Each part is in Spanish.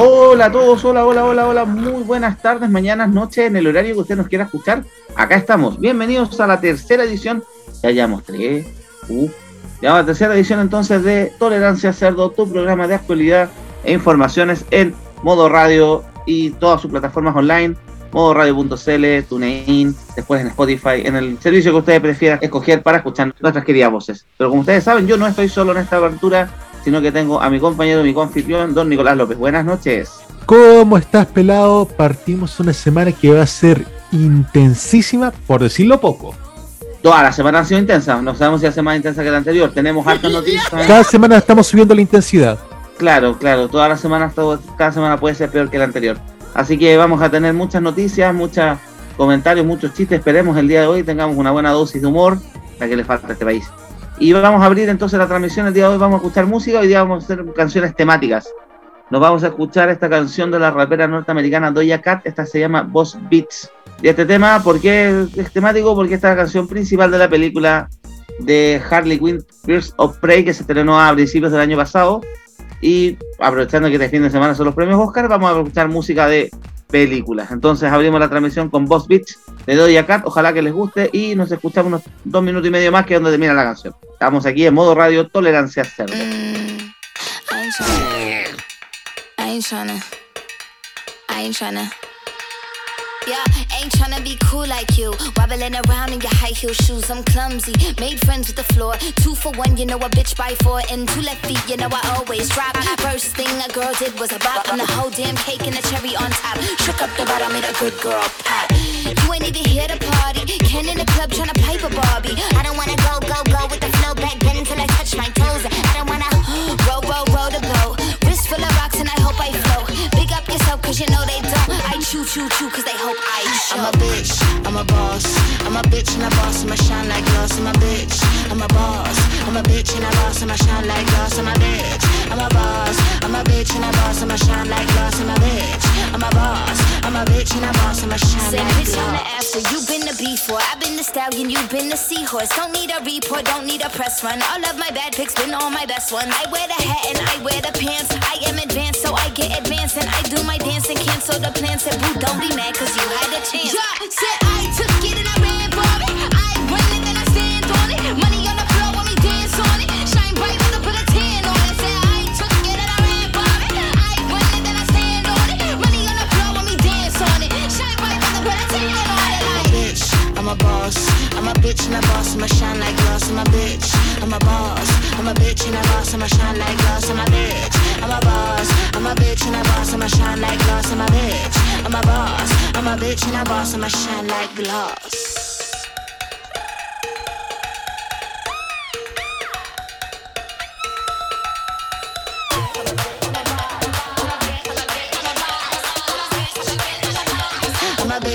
Hola a todos, hola, hola, hola, hola, muy buenas tardes, mañanas, noches, en el horario que usted nos quiera escuchar. Acá estamos, bienvenidos a la tercera edición, ya llevamos tres, uh, ya la tercera edición entonces de Tolerancia Cerdo, tu programa de actualidad e informaciones en modo radio y todas sus plataformas online, modo radio.cl, TuneIn, después en Spotify, en el servicio que ustedes prefieran escoger para escuchar nuestras queridas voces. Pero como ustedes saben, yo no estoy solo en esta aventura sino que tengo a mi compañero, mi confitrión, don Nicolás López. Buenas noches. ¿Cómo estás, pelado? Partimos una semana que va a ser intensísima, por decirlo poco. Toda la semana ha sido intensa, no sabemos si hace más intensa que la anterior. Tenemos hartas noticias. Cada semana estamos subiendo la intensidad. Claro, claro, toda la semana, cada semana puede ser peor que la anterior. Así que vamos a tener muchas noticias, muchos comentarios, muchos chistes. Esperemos el día de hoy tengamos una buena dosis de humor, la que le falta a este país. Y vamos a abrir entonces la transmisión. El día de hoy vamos a escuchar música. Hoy día vamos a hacer canciones temáticas. Nos vamos a escuchar esta canción de la rapera norteamericana Doja Cat. Esta se llama Boss Beats. Y este tema, ¿por qué es temático? Porque esta es la canción principal de la película de Harley Quinn, Pierce of Prey, que se estrenó a principios del año pasado. Y aprovechando que este fin de semana son los premios Oscar, vamos a escuchar música de películas. Entonces abrimos la transmisión con Boss Beats de Doja Cat. Ojalá que les guste y nos escuchamos unos dos minutos y medio más que donde termina la canción. Estamos aquí en modo radio Tolerancia Cerdo. Mm, Yeah, ain't tryna be cool like you. Wobbling around in your high heel shoes, I'm clumsy. Made friends with the floor. Two for one, you know a bitch by four. And two left feet, you know I always drop. First thing a girl did was a bop. And the whole damn cake and the cherry on top. Shook up the bottom, made a good girl pop. You ain't even here to party. Ken in the club tryna pipe a Barbie. I don't wanna go, go, go with the flow back then until I touch my toes. I don't wanna roll, roll, roll the boat. Full of rocks and I hope I float. Big up yourself cause you know they don't. I chew, chew, chew cause they hope I show. I'm a bitch, I'm a boss. I'm a bitch and a boss, I'ma shine like glass. I'm a bitch, I'm a boss. I'm a bitch and a boss, I'ma shine like glass. I'm a bitch, I'm a boss. I'm a bitch and a boss, I'ma shine like glass. I'm a bitch, I'm a boss. I'm a bitch and a boss, I'ma shine Say, bitch, on I'm the after, you been the before. I've been the stallion, you've been the seahorse. Don't need a report, don't need a press run. All of my bad pics been all my best ones. I wear the hat and I wear the pants. I am advanced, so I get advanced and I do my dance and cancel the plans. Said, boo, don't be mad, cause you had a chance. Yeah, said I took bitch and a boss. I'ma shine like glass. I'm a bitch, I'm a boss. I'm a bitch and a boss. I'ma shine like glass. I'm a bitch, I'm a boss. I'm a bitch and a boss. I'ma shine like glass. I'm a bitch, I'm a boss. I'm a bitch and a boss. I'ma shine like glass.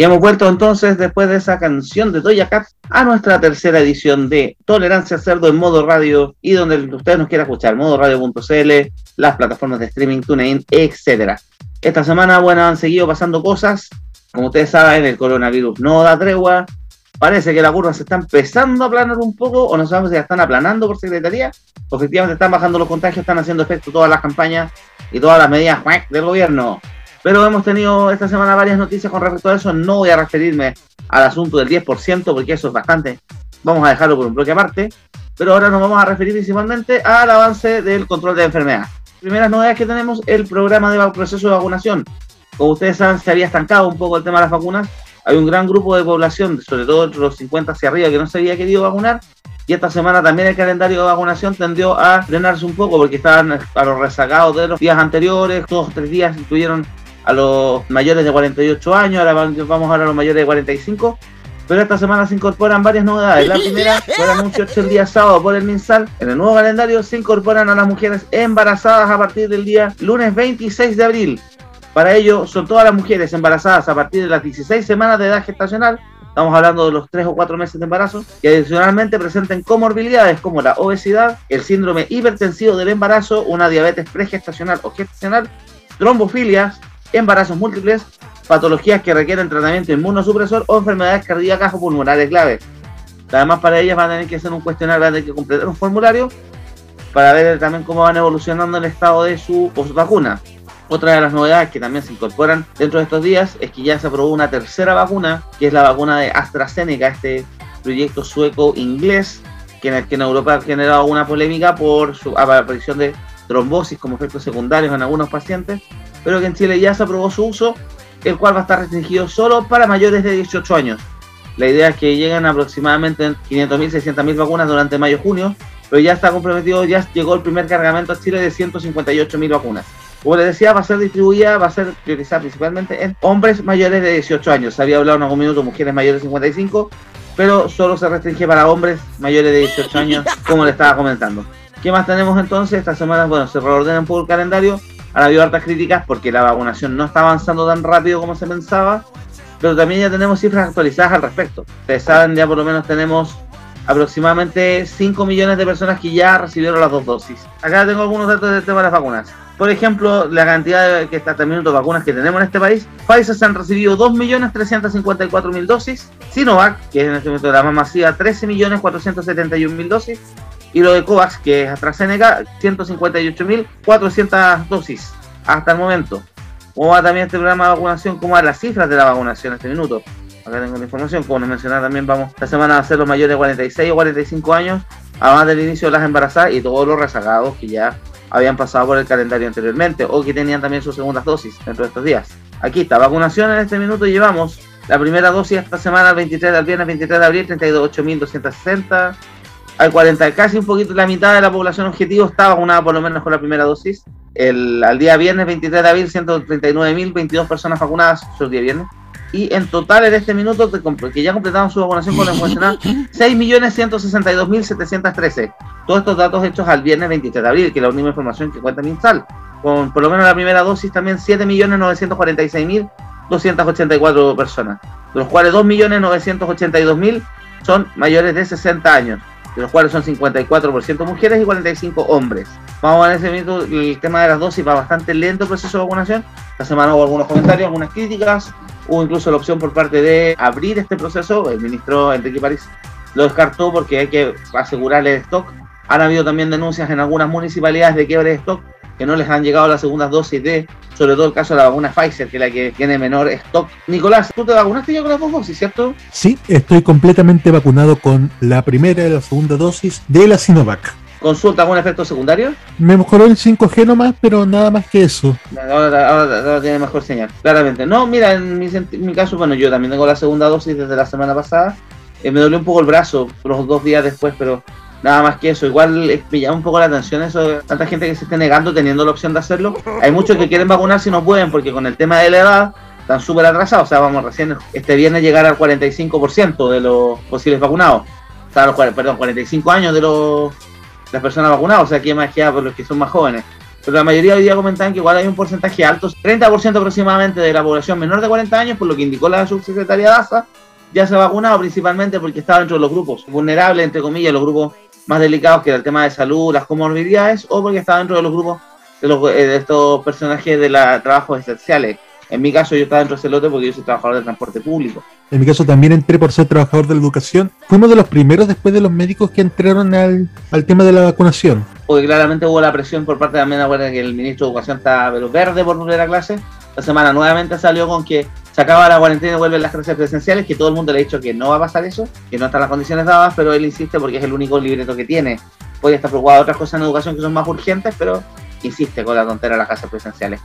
Y hemos vuelto entonces, después de esa canción de Doja Cat, a nuestra tercera edición de Tolerancia Cerdo en modo radio y donde ustedes nos quieran escuchar, modo radio.cl, las plataformas de streaming, TuneIn, etcétera. Esta semana, bueno, han seguido pasando cosas. Como ustedes saben, el coronavirus no da tregua. Parece que la curva se está empezando a aplanar un poco, o no sabemos si ya están aplanando por secretaría, efectivamente están bajando los contagios, están haciendo efecto todas las campañas y todas las medidas del gobierno. Pero hemos tenido esta semana varias noticias con respecto a eso. No voy a referirme al asunto del 10% porque eso es bastante. Vamos a dejarlo por un bloque aparte. pero ahora nos vamos a referir principalmente al avance del control de enfermedad. Primeras novedades que tenemos, el programa de proceso de vacunación. Como ustedes saben, se había estancado un poco el tema de las vacunas. Hay un gran grupo de población, sobre todo entre los 50 hacia arriba, que no se había querido vacunar. Y esta semana también el calendario de vacunación tendió a frenarse un poco porque estaban a los rezagados de los días anteriores. Todos tres días incluyeron a los mayores de 48 años, ahora vamos a a los mayores de 45 pero esta semana se incorporan varias novedades. La primera fue el anuncio el día sábado por el MinSal. En el nuevo calendario se incorporan a las mujeres embarazadas a partir del día lunes 26 de abril. Para ello, son todas las mujeres embarazadas a partir de las 16 semanas de edad gestacional, estamos hablando de los 3 o 4 meses de embarazo, que adicionalmente presenten comorbilidades como la obesidad, el síndrome hipertensivo del embarazo, una diabetes pregestacional o gestacional, trombofilias, embarazos múltiples, patologías que requieren tratamiento inmunosupresor o enfermedades cardíacas o pulmonares claves. Además, para ellas van a tener que hacer un cuestionario, van a tener que completar un formulario para ver también cómo van evolucionando el estado de su vacuna. Otra de las novedades que también se incorporan dentro de estos días es que ya se aprobó una tercera vacuna, que es la vacuna de AstraZeneca, este proyecto sueco-inglés, que en, que en Europa ha generado una polémica por su aparición de trombosis como efectos secundarios en algunos pacientes, pero que en Chile ya se aprobó su uso el cual va a estar restringido solo para mayores de 18 años. La idea es que lleguen aproximadamente 500.000, 600.000 vacunas durante mayo-junio, pero ya está comprometido, ya llegó el primer cargamento a Chile de 158.000 vacunas. Como les decía, va a ser distribuida, va a ser priorizada principalmente en hombres mayores de 18 años. Había hablado en algún minuto mujeres mayores de 55, pero solo se restringe para hombres mayores de 18 años, como le estaba comentando. ¿Qué más tenemos entonces? Esta semana, bueno, se reordena un poco el calendario. Ha habido hartas críticas porque la vacunación no está avanzando tan rápido como se pensaba, pero también ya tenemos cifras actualizadas al respecto. Ustedes saben, ya por lo menos tenemos aproximadamente 5 millones de personas que ya recibieron las dos dosis. Acá tengo algunos datos del tema de las vacunas. Por ejemplo, la cantidad de que está también de vacunas que tenemos en este país. Pfizer se han recibido 2.354.000 dosis. Sinovac, que es en este momento la más masiva, 13.471.000 dosis y lo de COVAX, que es AstraZeneca, 158.400 dosis hasta el momento. ¿Cómo va también este programa de vacunación? ¿Cómo van las cifras de la vacunación en este minuto? Acá tengo la información. Como nos mencionaba también, vamos esta semana a ser los mayores de 46 o 45 años, además del inicio de las embarazadas y todos los rezagados que ya habían pasado por el calendario anteriormente o que tenían también sus segundas dosis dentro de estos días. Aquí está, vacunación en este minuto llevamos la primera dosis esta semana, el 23 del viernes 23 de abril, 38.260 al 40, casi un poquito la mitad de la población objetivo está vacunada por lo menos con la primera dosis. El, al día viernes 23 de abril, 139.022 personas vacunadas, el día viernes. Y en total en este minuto, que ya completaron su vacunación con la funcional, 6.162.713. Todos estos datos hechos al viernes 23 de abril, que es la última información que cuenta MinSal. Con por lo menos la primera dosis también 7.946.284 personas, de los cuales 2.982.000 son mayores de 60 años de los cuales son 54% mujeres y 45% hombres. Vamos a ver ese minuto el tema de las dosis, va bastante lento el proceso de vacunación. Esta semana hubo algunos comentarios, algunas críticas, hubo incluso la opción por parte de abrir este proceso, el ministro Enrique París lo descartó porque hay que asegurarle el stock. Han habido también denuncias en algunas municipalidades de quiebre de stock que no les han llegado las segundas dosis de, sobre todo el caso de la vacuna Pfizer, que es la que tiene menor stock. Nicolás, ¿tú te vacunaste ya con las dos dosis, cierto? Sí, estoy completamente vacunado con la primera y la segunda dosis de la Sinovac. ¿Consulta algún efecto secundario? Me mejoró el 5G nomás, pero nada más que eso. Ahora, tiene mejor señal, claramente. No, mira, en mi, caso, bueno, yo también tengo la segunda dosis desde la semana pasada. Eh, me dolió un poco el brazo los dos días después, pero Nada más que eso, igual me llama un poco la atención eso, tanta gente que se esté negando teniendo la opción de hacerlo. Hay muchos que quieren vacunarse y no pueden porque con el tema de la edad están súper atrasados. O sea, vamos recién este viernes llegar al 45% de los posibles vacunados. O sea, los, perdón, 45 años de los las personas vacunadas, o sea, aquí más que por los que son más jóvenes. Pero la mayoría hoy día comentaban que igual hay un porcentaje alto, 30% aproximadamente de la población menor de 40 años, por lo que indicó la subsecretaria DASA, ya se ha vacunado principalmente porque estaba dentro de los grupos vulnerables, entre comillas, los grupos más delicados que era el tema de salud, las comorbilidades, o porque estaba dentro de los grupos de, los, eh, de estos personajes de la trabajos esenciales. En mi caso yo estaba dentro de ese lote porque yo soy trabajador del transporte público. En mi caso también entré por ser trabajador de la educación. Fuimos de los primeros después de los médicos que entraron al, al tema de la vacunación. Porque claramente hubo la presión por parte también, acuerda que el ministro de Educación está verde por volver a clase. La semana nuevamente salió con que se acaba la cuarentena y vuelven las clases presenciales, que todo el mundo le ha dicho que no va a pasar eso, que no están las condiciones dadas, pero él insiste porque es el único libreto que tiene. Puede estar preocupado de otras cosas en educación que son más urgentes, pero insiste con la tontera de las clases presenciales.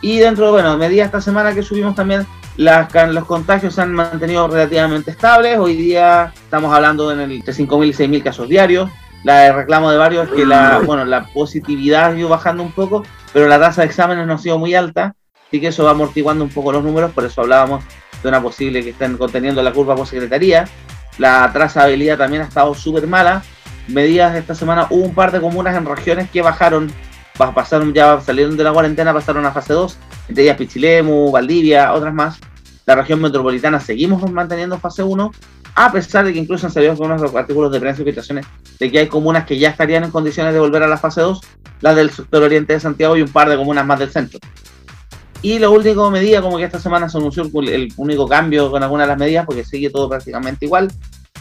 Y dentro, bueno, medida esta semana que subimos también, las, los contagios se han mantenido relativamente estables. Hoy día estamos hablando de entre 5.000 y 6.000 casos diarios. La reclamo de varios es que la, bueno, la positividad ha ido bajando un poco, pero la tasa de exámenes no ha sido muy alta. Así que eso va amortiguando un poco los números, por eso hablábamos de una posible que estén conteniendo la curva por secretaría. La trazabilidad también ha estado súper mala. Medidas esta semana, hubo un par de comunas en regiones que bajaron pasaron ya, salieron de la cuarentena, pasaron a fase 2, entre ellas Pichilemu, Valdivia, otras más. La región metropolitana seguimos manteniendo fase 1, a pesar de que incluso han salido algunos artículos de prensa y filtraciones de que hay comunas que ya estarían en condiciones de volver a la fase 2, las del sector oriente de Santiago y un par de comunas más del centro. Y la última medida, como que esta semana se anunció el único cambio con algunas de las medidas, porque sigue todo prácticamente igual,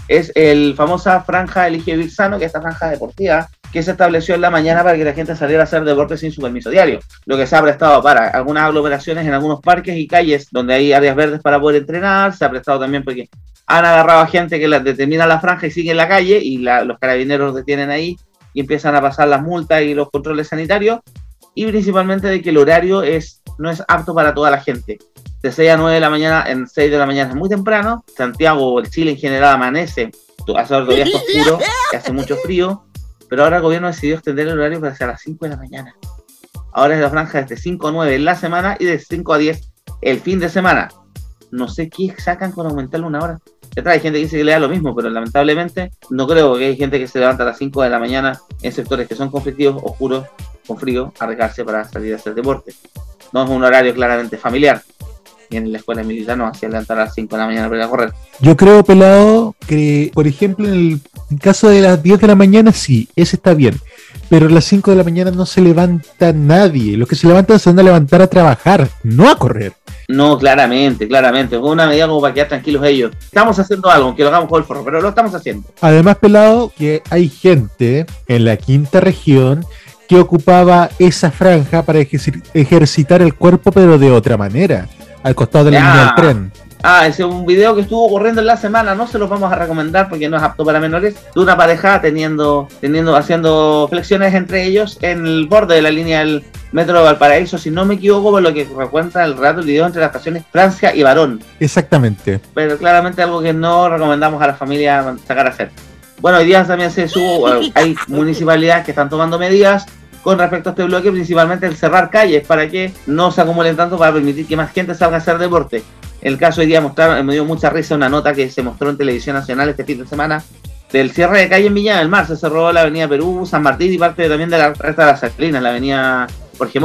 es el famosa franja Elige Vivir Sano, que es esta franja deportiva que se estableció en la mañana para que la gente saliera a hacer deporte sin su permiso diario, lo que se ha prestado para algunas aglomeraciones en algunos parques y calles donde hay áreas verdes para poder entrenar, se ha prestado también porque han agarrado a gente que la, determina la franja y sigue en la calle y los carabineros detienen ahí y empiezan a pasar las multas y los controles sanitarios y principalmente de que el horario es, no es apto para toda la gente. De 6 a 9 de la mañana, en 6 de la mañana es muy temprano, Santiago, el Chile en general amanece, hace todavía está oscuro, que hace mucho frío, pero ahora el gobierno decidió extender el horario para hacia las 5 de la mañana. Ahora es la franja desde 5 a 9 en la semana y de 5 a 10 el fin de semana. No sé qué sacan con aumentarlo una hora. Hay gente que dice que le da lo mismo, pero lamentablemente no creo que hay gente que se levanta a las 5 de la mañana en sectores que son conflictivos, oscuros, con frío, a arriesgarse para salir a hacer deporte. No es un horario claramente familiar y en la escuela militar no hacía levantar a las 5 de la mañana para ir a correr. Yo creo, pelado, que por ejemplo en el caso de las 10 de la mañana sí, ese está bien. Pero a las 5 de la mañana no se levanta nadie. Los que se levantan se van a levantar a trabajar, no a correr. No, claramente, claramente. Es una medida como para quedar tranquilos ellos. Estamos haciendo algo, que lo hagamos con el forro, pero lo estamos haciendo. Además, pelado, que hay gente en la quinta región que ocupaba esa franja para ejercitar el cuerpo, pero de otra manera al costado de la línea del tren. Ah, ese es un video que estuvo corriendo en la semana, no se los vamos a recomendar porque no es apto para menores, de una pareja teniendo, teniendo, haciendo flexiones entre ellos en el borde de la línea del metro de Valparaíso, si no me equivoco, por lo que recuenta el rato el video entre las estaciones Francia y Varón. Exactamente. Pero claramente algo que no recomendamos a la familia sacar a hacer. Bueno, hoy día también se subo, hay municipalidades que están tomando medidas con respecto a este bloque, principalmente el cerrar calles para que no se acumulen tanto para permitir que más gente salga a hacer deporte. El caso hoy día mostraron, me dio mucha risa una nota que se mostró en Televisión Nacional este fin de semana del cierre de calle en Viña del Mar. Se cerró la avenida Perú, San Martín y parte también de la resta de las Salinas, la avenida Jorge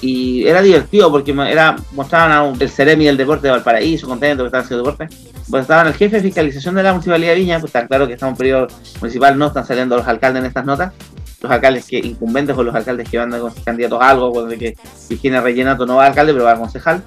Y era divertido porque era mostraban a el Ceremi del Deporte de Valparaíso, contento que estaban haciendo deporte. Pues estaban el jefe de fiscalización de la Municipalidad de Viña, pues está claro que estamos en periodo municipal, no están saliendo los alcaldes en estas notas los alcaldes que incumbentes o los alcaldes que van con candidatos a algo, cuando que Virginia Rellenato no va a alcalde, pero va a concejal,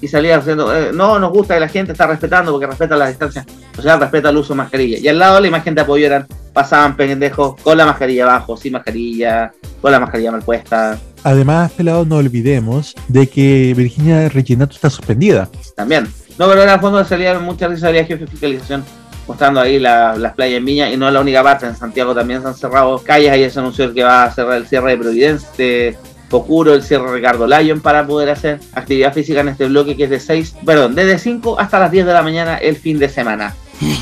y salía diciendo, eh, no nos gusta que la gente está respetando porque respeta las distancias, o sea, respeta el uso de mascarilla. Y al lado la imagen de apoyo eran, pasaban pendejos con la mascarilla abajo, sin mascarilla, con la mascarilla mal puesta. Además, este lado no olvidemos de que Virginia Rellenato está suspendida. También. No, pero en el fondo salía muchas veces salía jefe de fiscalización mostrando ahí las playas en Viña y no es la única parte, en Santiago también se han cerrado calles, ahí se anunció que va a cerrar el cierre de Providencia, de Pocuro, el cierre de Ricardo Lyon para poder hacer actividad física en este bloque que es de 6, perdón, desde 5 hasta las 10 de la mañana el fin de semana.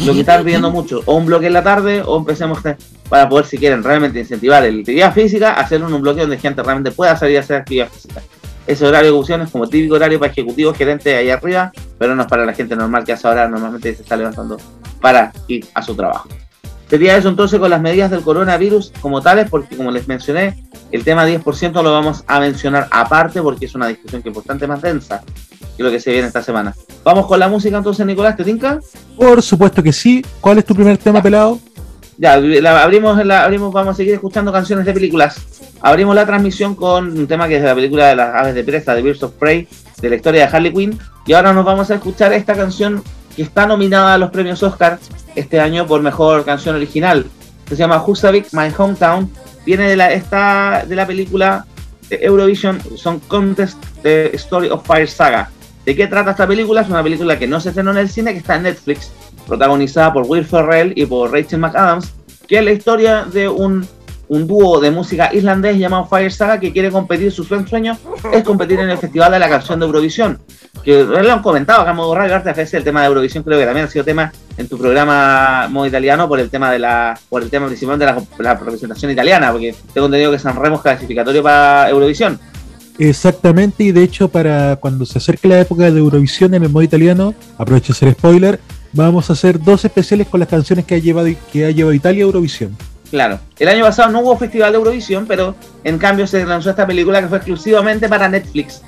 Lo que están pidiendo mucho, o un bloque en la tarde o empecemos para poder si quieren realmente incentivar la actividad física, hacerlo en un bloque donde gente realmente pueda salir a hacer actividad física. Ese horario de ejecución es como típico horario para ejecutivos, gerentes ahí arriba, pero no es para la gente normal que hace ahora normalmente se está levantando para ir a su trabajo. Sería eso entonces con las medidas del coronavirus como tales, porque como les mencioné, el tema 10% lo vamos a mencionar aparte porque es una discusión que es bastante más densa que lo que se viene esta semana. Vamos con la música entonces, Nicolás, ¿te tinca? Por supuesto que sí. ¿Cuál es tu primer tema, pelado? Ya, abrimos, la, abrimos, vamos a seguir escuchando canciones de películas. Abrimos la transmisión con un tema que es de la película de las aves de presa, de Birds of Prey, de la historia de Harley Quinn. Y ahora nos vamos a escuchar esta canción que está nominada a los premios Oscar este año por mejor canción original. Se llama Husavik, My Hometown. Viene de la, esta, de la película de Eurovision Song Contest de Story of Fire Saga. ¿De qué trata esta película? Es una película que no se estrenó en el cine, que está en Netflix, protagonizada por Will Ferrell y por Rachel McAdams, que es la historia de un, un dúo de música islandés llamado Fire Saga que quiere competir, su sueño es competir en el Festival de la Canción de Eurovisión. Que lo han comentado acá en Modo Radio, Arte el tema de Eurovisión creo que también ha sido tema en tu programa Modo Italiano por el tema de la, por el tema principalmente de la, la representación italiana, porque tengo entendido que San Remo es clasificatorio para Eurovisión. Exactamente, y de hecho para cuando se acerque la época de Eurovisión en el modo italiano, aprovecho de hacer spoiler, vamos a hacer dos especiales con las canciones que ha llevado, que ha llevado Italia a Eurovisión. Claro, el año pasado no hubo festival de Eurovisión, pero en cambio se lanzó esta película que fue exclusivamente para Netflix,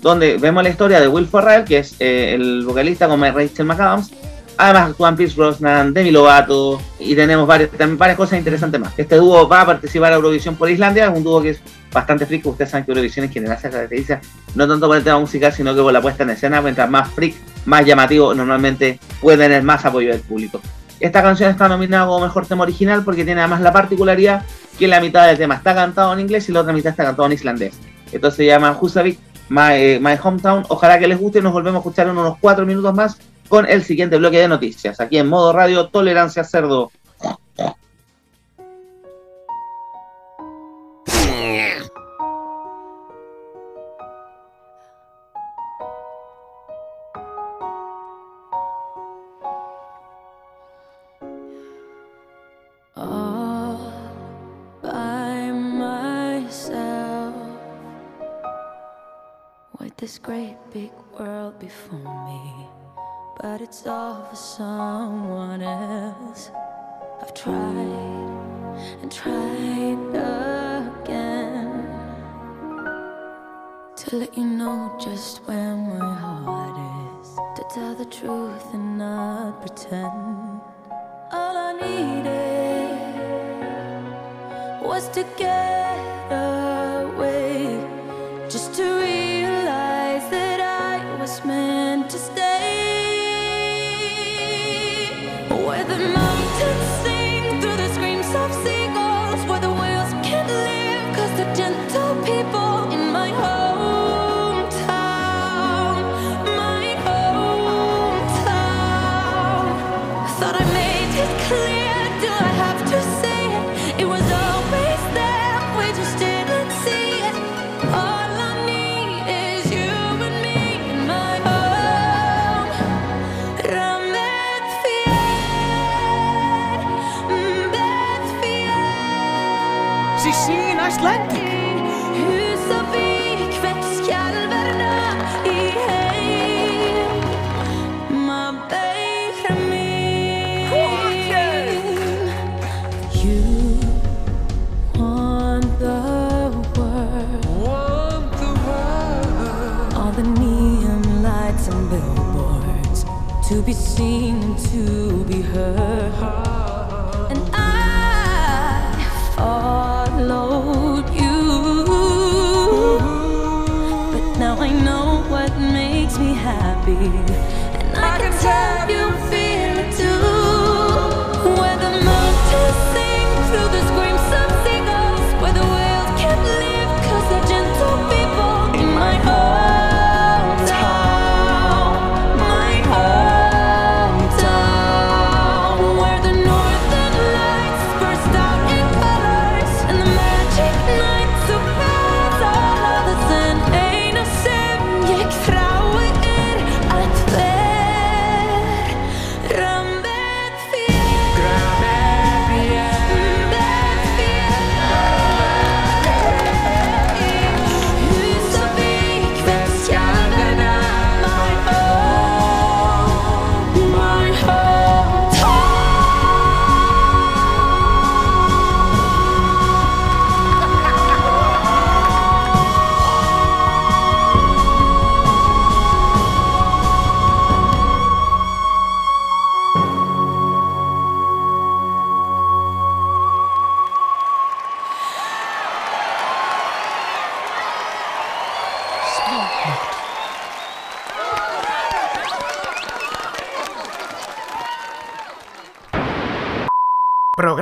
donde vemos la historia de Will Ferrell, que es eh, el vocalista con Rachel McAdams, Además actúan Pierce Brosnan, Demi Lovato y tenemos varias, cosas interesantes más. Este dúo va a participar a Eurovisión por Islandia, es un dúo que bastante freak, ustedes saben que Eurovisión en general se caracteriza no tanto por el tema musical, sino que por la puesta en escena, mientras más freak, más llamativo, normalmente puede tener más apoyo del público. Esta canción está nominada como mejor tema original porque tiene además la particularidad que la mitad del tema está cantado en inglés y la otra mitad está cantado en islandés. Entonces se llama Husavik, My, eh, My Hometown. Ojalá que les guste y nos volvemos a escuchar en unos cuatro minutos más con el siguiente bloque de noticias. Aquí en modo radio, Tolerancia Cerdo. This great big world before me. but it's all for someone else. I've tried and tried to let you know just where my heart is, to tell the truth and not pretend. All I needed was to get makes me happy. And I, can tell you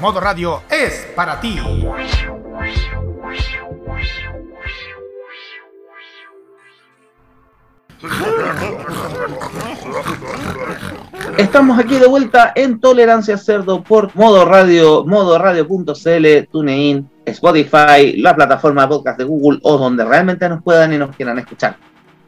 Modo Radio es para ti. Estamos aquí de vuelta en Tolerancia Cerdo por Modo Radio, modoradio.cl, TuneIn, Spotify, la plataforma podcast de Google o donde realmente nos puedan y nos quieran escuchar.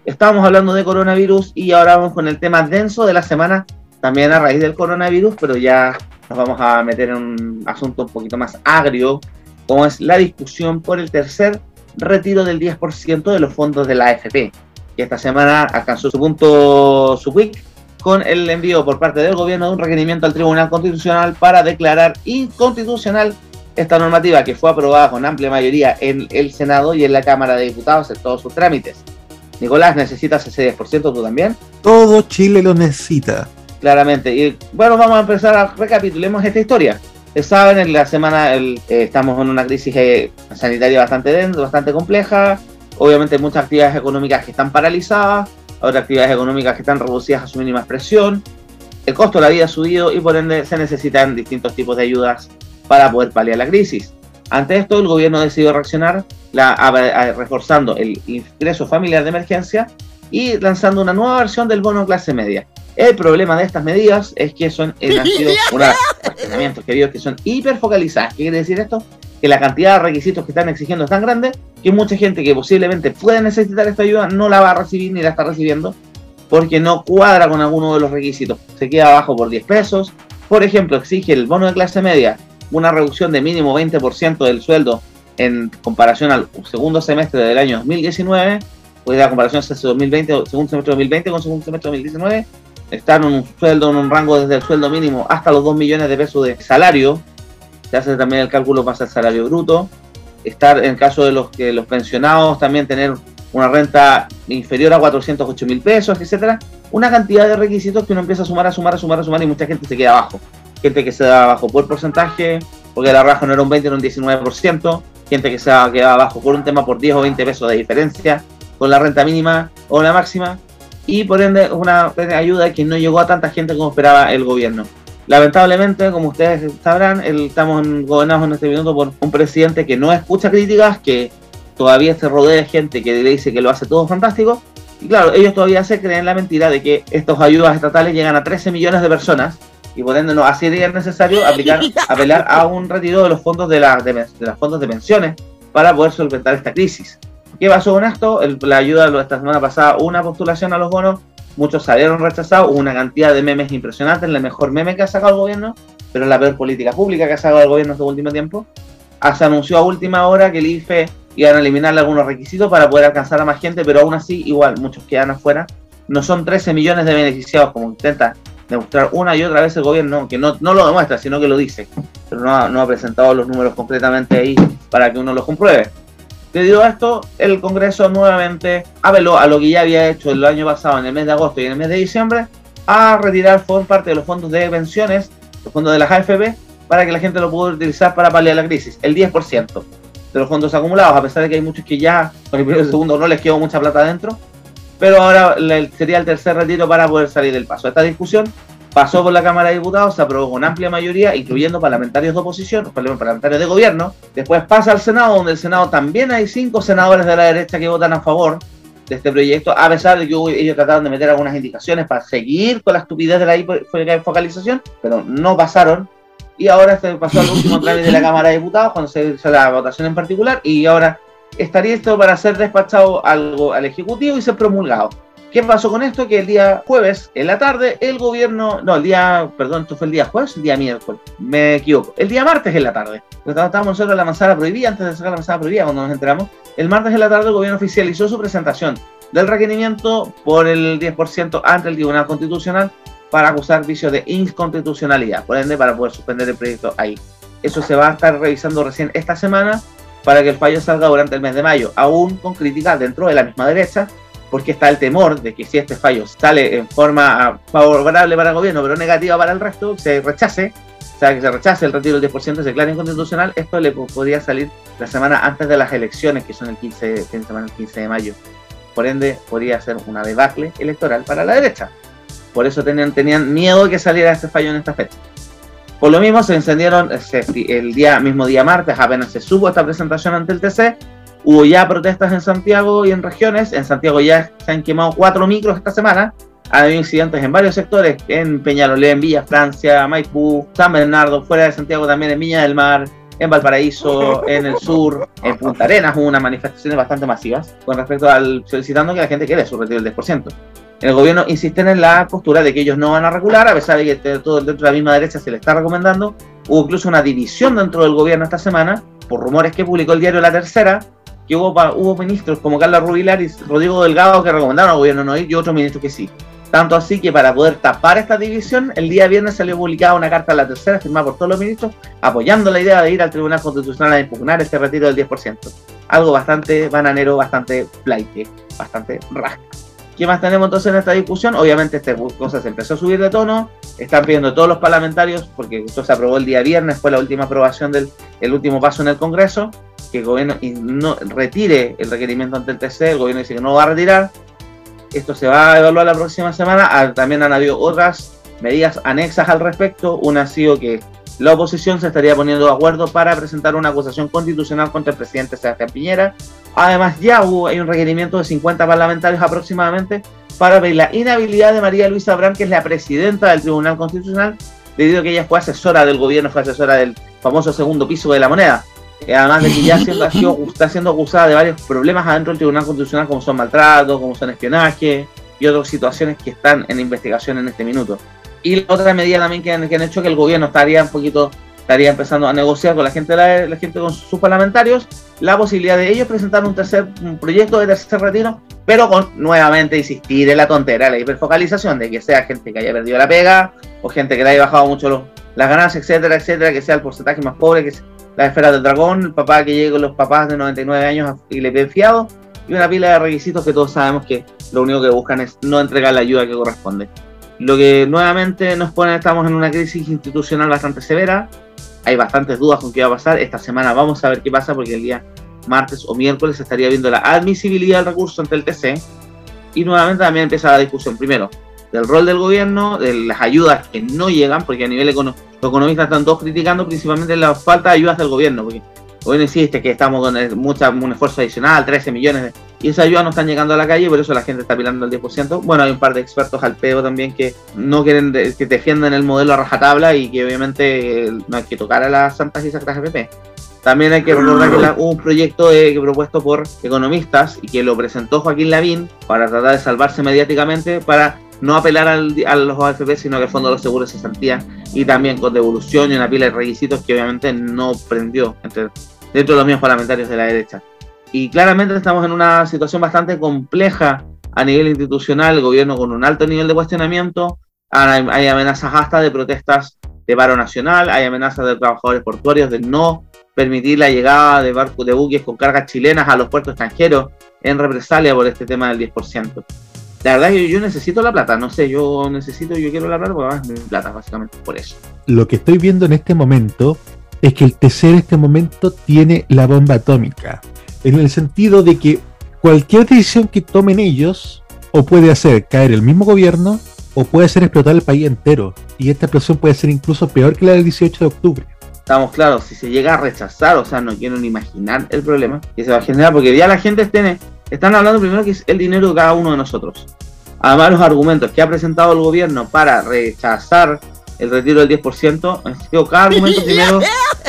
Estábamos hablando de coronavirus y ahora vamos con el tema denso de la semana, también a raíz del coronavirus, pero ya nos vamos a meter en un asunto un poquito más agrio, como es la discusión por el tercer retiro del 10% de los fondos de la AFP, que esta semana alcanzó su punto, su pic, con el envío por parte del gobierno de un requerimiento al Tribunal Constitucional para declarar inconstitucional esta normativa que fue aprobada con amplia mayoría en el Senado y en la Cámara de Diputados en todos sus trámites. Nicolás, ¿necesitas ese 10% tú también? Todo Chile lo necesita. Claramente. Y bueno, vamos a empezar a recapitulemos esta historia. Saben, en la semana eh, estamos en una crisis eh, sanitaria bastante densa, bastante compleja. Obviamente muchas actividades económicas que están paralizadas, otras actividades económicas que están reducidas a su mínima expresión. El costo de la vida ha subido y por ende se necesitan distintos tipos de ayudas para poder paliar la crisis. Ante esto, el gobierno decidió reaccionar reforzando el ingreso familiar de emergencia y lanzando una nueva versión del bono clase media. El problema de estas medidas es que son eh, han sido unos razonamientos que son hiperfocalizadas. ¿Qué quiere decir esto? Que la cantidad de requisitos que están exigiendo es tan grande que mucha gente que posiblemente puede necesitar esta ayuda no la va a recibir ni la está recibiendo porque no cuadra con alguno de los requisitos. Se queda abajo por 10 pesos. Por ejemplo, exige el bono de clase media una reducción de mínimo 20% del sueldo en comparación al segundo semestre del año 2019. Pues la comparación es 2020, segundo semestre de 2020 con segundo semestre de 2019 están en un sueldo, en un rango desde el sueldo mínimo hasta los 2 millones de pesos de salario. Se hace también el cálculo para el salario bruto. Estar en el caso de los que los pensionados también tener una renta inferior a 408 mil pesos, etcétera. Una cantidad de requisitos que uno empieza a sumar, a sumar, a sumar, a sumar y mucha gente se queda abajo. Gente que se da abajo por porcentaje, porque la raja no era un 20, era un 19%. Gente que se ha quedado abajo por un tema por 10 o 20 pesos de diferencia con la renta mínima o la máxima y por ende una ayuda que no llegó a tanta gente como esperaba el gobierno. Lamentablemente, como ustedes sabrán, el- estamos gobernados en este minuto por un presidente que no escucha críticas, que todavía se rodea de gente que le dice que lo hace todo fantástico. Y claro, ellos todavía se creen la mentira de que estas ayudas estatales llegan a 13 millones de personas y por ende no, así sería necesario aplicar, apelar a un retiro de los fondos de, la, de, de los fondos de pensiones para poder solventar esta crisis. ¿Qué pasó con esto? El- la ayuda esta semana pasada, una postulación a los bonos, muchos salieron rechazados, hubo una cantidad de memes impresionantes, la mejor meme que ha sacado el gobierno, pero la peor política pública que ha sacado el gobierno este último tiempo. Ah, Se anunció a última hora que el IFE iban a eliminarle algunos requisitos para poder alcanzar a más gente, pero aún así, igual, muchos quedan afuera. No son 13 millones de beneficiados, como intenta demostrar una y otra vez el gobierno, que no, no lo demuestra, sino que lo dice, pero no ha, no ha presentado los números concretamente ahí para que uno los compruebe. Debido a esto, el Congreso nuevamente apeló a lo que ya había hecho el año pasado, en el mes de agosto y en el mes de diciembre, a retirar parte de los fondos de pensiones, los fondos de las AFP, para que la gente lo pueda utilizar para paliar la crisis, el 10% de los fondos acumulados, a pesar de que hay muchos que ya con el primero y segundo no les quedó mucha plata adentro, pero ahora sería el tercer retiro para poder salir del paso. Esta discusión pasó por la Cámara de Diputados, se aprobó con amplia mayoría, incluyendo parlamentarios de oposición, parlamentarios de gobierno. Después pasa al Senado, donde el Senado también hay cinco senadores de la derecha que votan a favor de este proyecto, a pesar de que ellos trataron de meter algunas indicaciones para seguir con la estupidez de la focalización, pero no pasaron. Y ahora se pasó al último trámite de la Cámara de Diputados, cuando se hizo la votación en particular, y ahora estaría esto para ser despachado al, al Ejecutivo y ser promulgado. ¿Qué pasó con esto? Que el día jueves, en la tarde, el gobierno, no, el día, perdón, esto fue el día jueves, el día miércoles, me equivoco, el día martes en la tarde, Cuando estábamos nosotros en la manzana prohibida, antes de sacar la manzana prohibida, cuando nos enteramos, el martes en la tarde el gobierno oficializó su presentación del requerimiento por el 10% ante el Tribunal Constitucional para acusar vicios de inconstitucionalidad, por ende, para poder suspender el proyecto ahí. Eso se va a estar revisando recién esta semana para que el fallo salga durante el mes de mayo, aún con críticas dentro de la misma derecha, porque está el temor de que si este fallo sale en forma favorable para el gobierno, pero negativa para el resto, se rechace, o sea, que se rechace el retiro del 10%, se declara inconstitucional, esto le podría salir la semana antes de las elecciones, que son el 15, semana el 15 de mayo. Por ende, podría ser una debacle electoral para la derecha. Por eso tenían, tenían miedo que saliera este fallo en esta fecha. Por lo mismo, se encendieron el día, mismo día martes, apenas se supo esta presentación ante el TC, hubo ya protestas en Santiago y en regiones. En Santiago ya se han quemado cuatro micros esta semana. Ha habido incidentes en varios sectores, en Peñalolé, en Villa Francia, Maipú, San Bernardo, fuera de Santiago también, en Viña del Mar, en Valparaíso, en el sur, en Punta Arenas hubo unas manifestaciones bastante masivas con respecto al solicitando que la gente quede su retiro del 10%. El gobierno insiste en la postura de que ellos no van a regular, a pesar de que todo dentro de la misma derecha se le está recomendando. Hubo incluso una división dentro del gobierno esta semana, por rumores que publicó el diario La Tercera, que hubo, ministros como Carla Rubilar y Rodrigo Delgado que recomendaron al gobierno no ir y otros ministros que sí. Tanto así que para poder tapar esta división, el día viernes salió publicada una carta a la tercera firmada por todos los ministros apoyando la idea de ir al Tribunal Constitucional a impugnar este retiro del 10%. Algo bastante bananero, bastante flight, bastante rasca. ¿Qué más tenemos entonces en esta discusión? Obviamente esta cosa se empezó a subir de tono, están pidiendo todos los parlamentarios, porque esto se aprobó el día viernes, fue la última aprobación del el último paso en el Congreso, que el gobierno no retire el requerimiento ante el TC, el gobierno dice que no va a retirar, esto se va a evaluar la próxima semana, ah, también han habido otras medidas anexas al respecto, una ha sido que la oposición se estaría poniendo de acuerdo para presentar una acusación constitucional contra el presidente Sebastián Piñera. Además, ya hubo, hay un requerimiento de 50 parlamentarios aproximadamente para ver la inhabilidad de María Luisa Abraham, que es la presidenta del Tribunal Constitucional, debido a que ella fue asesora del gobierno, fue asesora del famoso segundo piso de la moneda. Eh, además de que ya está siendo acusada de varios problemas adentro del Tribunal Constitucional, como son maltrato, como son espionaje y otras situaciones que están en investigación en este minuto. Y la otra medida también que han, que han hecho que el gobierno estaría un poquito estaría empezando a negociar con la gente, la, la, gente con sus parlamentarios, la posibilidad de ellos presentar un tercer un proyecto de tercer retiro, pero con nuevamente insistir en la tontera, la hiperfocalización de que sea gente que haya perdido la pega, o gente que le haya bajado mucho los, las ganancias, etcétera, etcétera, que sea el porcentaje más pobre, que sea la esfera del dragón, el papá que llegue con los papás de 99 años y le piden fiado, y una pila de requisitos que todos sabemos que lo único que buscan es no entregar la ayuda que corresponde. Lo que nuevamente nos pone, estamos en una crisis institucional bastante severa. Hay bastantes dudas con qué va a pasar. Esta semana vamos a ver qué pasa porque el día martes o miércoles estaría viendo la admisibilidad del recurso ante el TC. Y nuevamente también empieza la discusión, primero, del rol del gobierno, de las ayudas que no llegan, porque a nivel económico los economistas están todos criticando principalmente la falta de ayudas del gobierno, porque Hoy insiste que estamos con mucha, un esfuerzo adicional, 13 millones, y esa ayuda no están llegando a la calle, por eso la gente está pilando el 10%. Bueno, hay un par de expertos al pedo también que no quieren, que defienden el modelo a rajatabla y que obviamente eh, no hay que tocar a las santas y sacras FP. También hay que recordar que hubo un proyecto eh, propuesto por economistas y que lo presentó Joaquín Lavín para tratar de salvarse mediáticamente, para no apelar al, a los AFP, sino que el Fondo de los Seguros se sentía y también con devolución y una pila de requisitos que obviamente no prendió entre, dentro de los mismos parlamentarios de la derecha. Y claramente estamos en una situación bastante compleja a nivel institucional, el gobierno con un alto nivel de cuestionamiento, hay, amenazas hasta de protestas de paro nacional, hay amenazas de trabajadores portuarios de no permitir la llegada de barcos de buques con cargas chilenas a los puertos extranjeros en represalia por este tema del 10%. La verdad es que yo necesito la plata, no sé, yo necesito, yo quiero la plata porque es mi plata, básicamente, por eso. Lo que estoy viendo en este momento es que el TC en este momento tiene la bomba atómica, en el sentido de que cualquier decisión que tomen ellos o puede hacer caer el mismo gobierno o puede hacer explotar el país entero. Y esta explosión puede ser incluso peor que la del 18 de octubre. Estamos claros, si se llega a rechazar, o sea, no quiero ni imaginar el problema que se va a generar, porque ya la gente tiene están hablando primero que es el dinero de cada uno de nosotros. Además, los argumentos que ha presentado el gobierno para rechazar el retiro del 10%, han sido cada argumento primero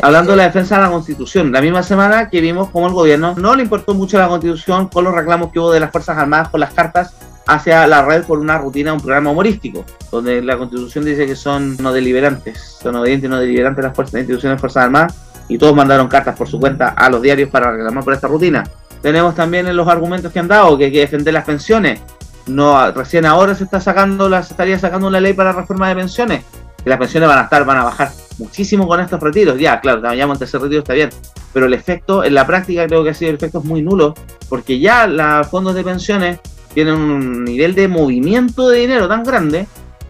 hablando de la defensa de la Constitución. La misma semana que vimos cómo el gobierno no le importó mucho la Constitución con los reclamos que hubo de las Fuerzas Armadas con las cartas hacia la red por una rutina, un programa humorístico, donde la Constitución dice que son no deliberantes, son obedientes y no deliberantes las, fuerzas, las instituciones de Fuerzas Armadas, y todos mandaron cartas por su cuenta a los diarios para reclamar por esta rutina. Tenemos también en los argumentos que han dado que hay que defender las pensiones. No, recién ahora se está sacando, se estaría sacando una ley para la reforma de pensiones. Que las pensiones van a estar, van a bajar muchísimo con estos retiros. Ya, claro, vayamos al tercer retiro, está bien. Pero el efecto, en la práctica creo que ha sido el efecto muy nulo, porque ya los fondos de pensiones tienen un nivel de movimiento de dinero tan grande.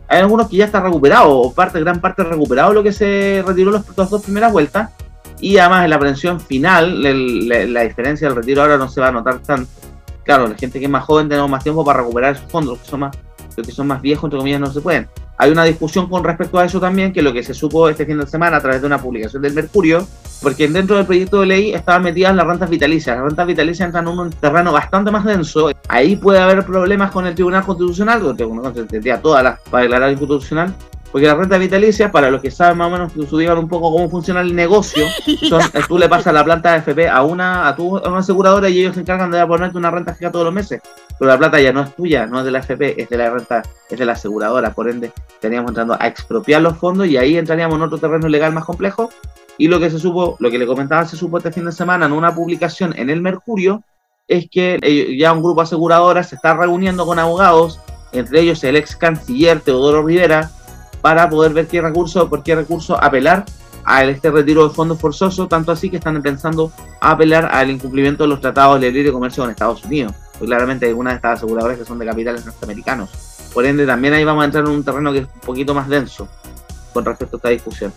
Hay algunos que ya está recuperado, o parte, gran parte recuperado lo que se retiró las dos primeras vueltas. Y además en la pensión final, el- la, la diferencia del retiro ahora no se va a notar tanto. Claro, la gente que es más joven tenemos más tiempo para recuperar esos fondos, los que son más, los que son más viejos, entre comillas, no se pueden. Hay una discusión con respecto a eso también, que lo que se supo este fin de semana a través de una publicación del Mercurio, porque dentro del proyecto de ley estaban metidas las rentas vitalicias. Las rentas vitalicias entran en un terreno bastante más denso. Ahí puede haber problemas con el Tribunal Constitucional, porque uno tendría todas las para declarar inconstitucional. Porque las rentas vitalicias, para los que saben más o menos, que estudian un poco cómo funciona el negocio, son, tú le pasas la planta de FP a una, a, tu, a una aseguradora y ellos se encargan de ponerte una renta fija todos los meses. Pero la plata ya no es tuya, no es de la FP, es de la renta, es de la aseguradora. Por ende, estaríamos entrando a expropiar los fondos y ahí entraríamos en otro terreno legal más complejo. Y lo que se supo, lo que le comentaba se supo este fin de semana en una publicación en el Mercurio, es que eh, ya un grupo de aseguradoras se está reuniendo con abogados, entre ellos el ex canciller Teodoro Rivera, para poder ver qué recurso, por qué recurso apelar a este retiro de fondos forzosos, tanto así que están pensando apelar al incumplimiento de los tratados de libre comercio con Estados Unidos. Pues claramente hay algunas de estas aseguradoras que son de capitales norteamericanos. Por ende, también ahí vamos a entrar en un terreno que es un poquito más denso con respecto a esta discusión.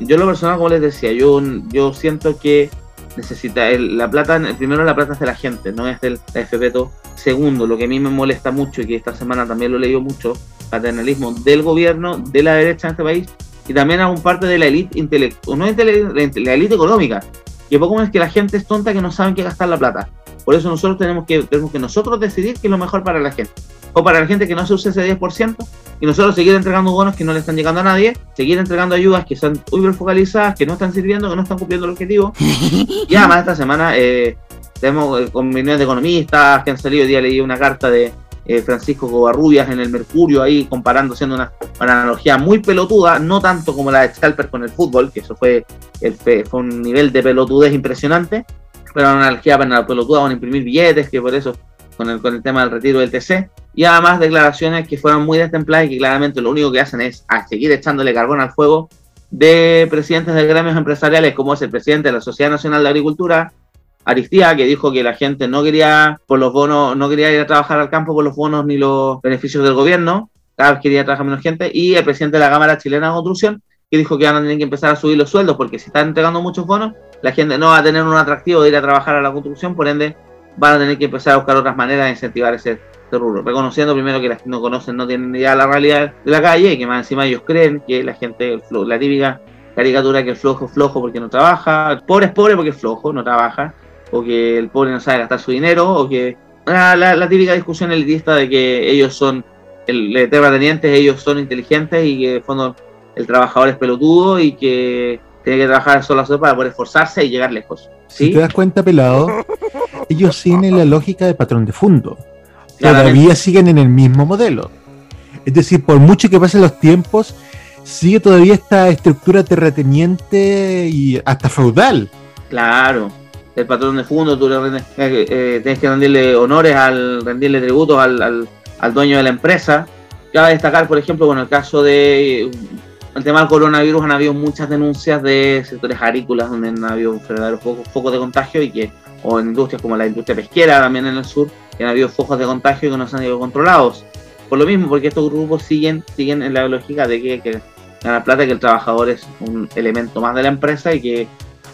Yo lo personal, como les decía, yo siento que necesita el- la plata, primero la plata es de la gente, no es del la FP todo. Segundo, lo que a mí me molesta mucho y que esta semana también lo he leído mucho, paternalismo del gobierno, de la derecha en este país y también a un parte de la élite intelectual, no élite económica, que poco menos que la gente es tonta que no saben qué gastar la plata. Por eso nosotros tenemos que, tenemos que nosotros decidir qué es lo mejor para la gente. O para la gente que no se use ese 10%, y nosotros seguir entregando bonos que no le están llegando a nadie, seguir entregando ayudas que son muy focalizadas, que no están sirviendo, que no están cumpliendo el objetivo. Y además esta semana eh, tenemos eh, de economistas que han salido, hoy día leí una carta de eh, Francisco Covarrubias en el Mercurio ahí comparando, haciendo una, una analogía muy pelotuda, no tanto como la de Scalper con el fútbol, que eso fue, el, fue un nivel de pelotudez impresionante, pero una analogía para la pelotuda van a imprimir billetes, que por eso con el, con el tema del retiro del TC, y además declaraciones que fueron muy destempladas y que claramente lo único que hacen es a seguir echándole carbón al fuego de presidentes de gremios empresariales, como es el presidente de la Sociedad Nacional de Agricultura, Aristía, que dijo que la gente no quería por los bonos, no quería ir a trabajar al campo por los bonos ni los beneficios del gobierno, cada vez quería trabajar menos gente, y el presidente de la Cámara Chilena de Construcción, que dijo que van a tener que empezar a subir los sueldos, porque si están entregando muchos bonos, la gente no va a tener un atractivo de ir a trabajar a la construcción, por ende van a tener que empezar a buscar otras maneras de incentivar ese, reconociendo primero que las que no conocen no tienen idea de la realidad de la calle y que más encima ellos creen que la gente, el la típica caricatura que el flojo es flojo porque no trabaja, el pobre es pobre porque es flojo, no trabaja, o que el pobre no sabe gastar su dinero, o que la, la- típica discusión elitista de que ellos son el, terratenientes, ellos son inteligentes y que en el fondo el trabajador es pelotudo y que tiene que trabajar solo a solo para poder esforzarse y llegar lejos. Si te das cuenta, pelado, ellos siguen la lógica de patrón de fondo. Claramente. Todavía siguen en el mismo modelo. Es decir, por mucho que pasen los tiempos, sigue todavía esta estructura terrateniente y hasta feudal. Claro, el patrón de fondo, tú le rendes- eh, eh, tienes que rendirle honores, al rendirle tributos al, al, al dueño de la empresa. Cabe destacar, por ejemplo, bueno, el caso de el tema del coronavirus, han habido muchas denuncias de sectores agrícolas donde han habido verdaderos focos, focos de contagio y que, o en industrias como la industria pesquera también en el sur, que han habido focos de contagio que no se han ido controlados. Por lo mismo, porque estos grupos siguen, siguen en la lógica de que, que ganar plata, que el trabajador es un elemento más de la empresa y que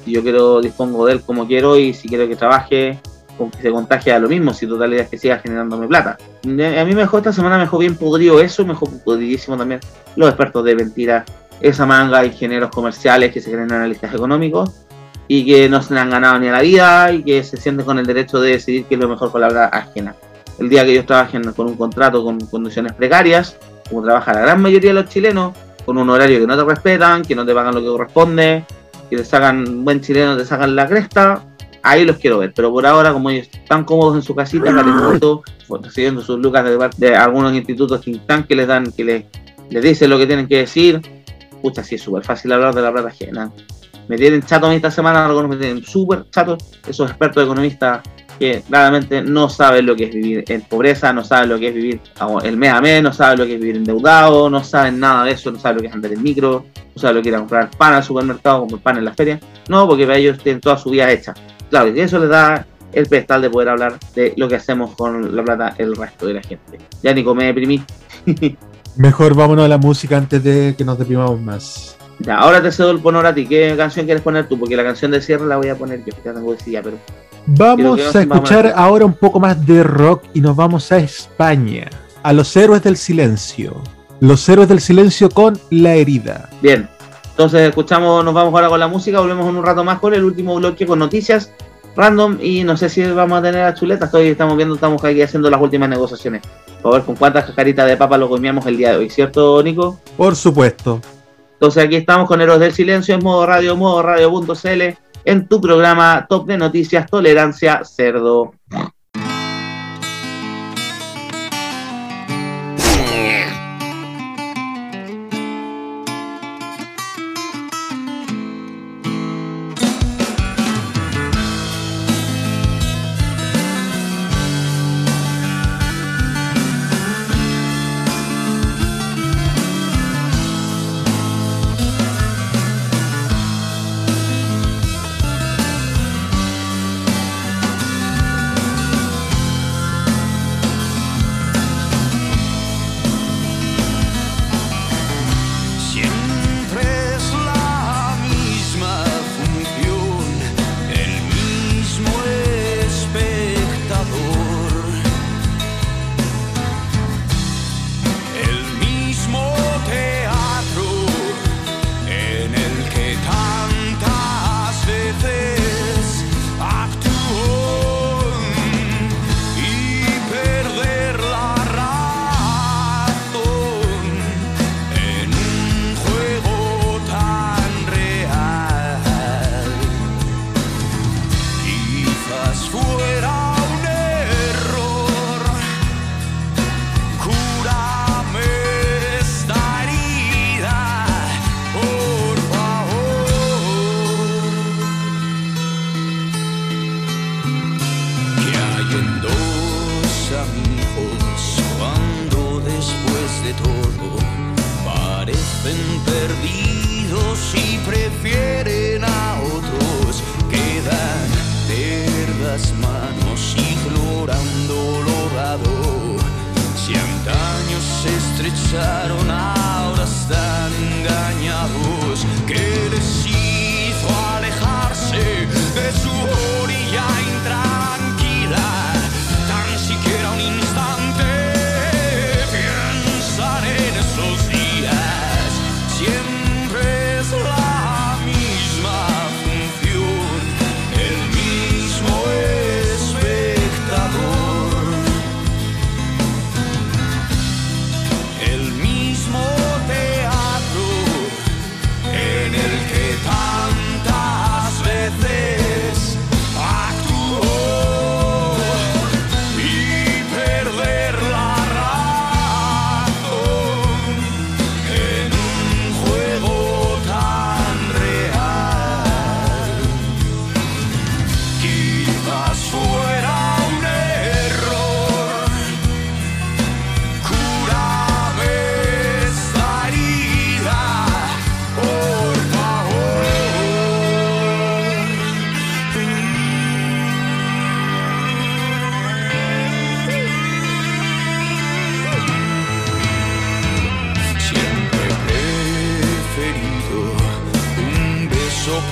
yo quiero dispongo de él como quiero y si quiero que trabaje con que se contagie a lo mismo si total idea es que siga generándome plata Eh, a mí me dejó esta semana me dejó bien podrido eso me dejó podridísimo también los expertos de mentira esa manga ingenieros comerciales que se creen analistas económicos y que no se le han ganado ni a la vida y que se sienten con el derecho de decidir qué es lo mejor con la verdad ajena el día que ellos trabajen con un contrato con condiciones precarias como trabaja la gran mayoría de los chilenos con un horario que no te respetan que no te pagan lo que corresponde que te sacan, buen chileno, te sacan la cresta, ahí los quiero ver. Pero por ahora, como ellos están cómodos en su casita, calentito, recibiendo sus lucas de, de algunos institutos think que les dan, que les, les dicen lo que tienen que decir, pucha, sí es súper fácil hablar de la plata ajena. Me tienen chato esta semana, algunos me tienen súper chato, esos expertos economistas que claramente no saben lo que es vivir en pobreza, no saben lo que es vivir el mes a mes, no saben lo que es vivir endeudado, no saben nada de eso, no saben lo que es andar en micro, no saben lo que es comprar pan al supermercado, comprar pan en la feria. No, porque para ellos tienen toda su vida hecha. Claro, y eso les da el pedestal de poder hablar de lo que hacemos con la plata el resto de la gente. Ya Nico, me deprimí. Mejor vámonos a la música antes de que nos deprimamos más. Ya, ahora te cedo el honor a ti. ¿Qué canción quieres poner tú? Porque la canción de cierre la voy a poner yo. Ya tengo decía, pero. Vamos a escuchar ahora un poco más de rock y nos vamos a España. A los héroes del silencio. Los héroes del silencio con la herida. Bien. Entonces escuchamos, nos vamos ahora con la música, volvemos en un rato más con el último bloque con noticias random y no sé si vamos a tener a Chuleta, estoy, estamos viendo, estamos aquí haciendo las últimas negociaciones. A ver con cuántas cascaritas de papa lo comíamos el día de hoy, ¿cierto, Nico? Por supuesto. Entonces aquí estamos con Héroes del Silencio en modo radio, modo radio.cl, en tu programa Top de Noticias Tolerancia Cerdo.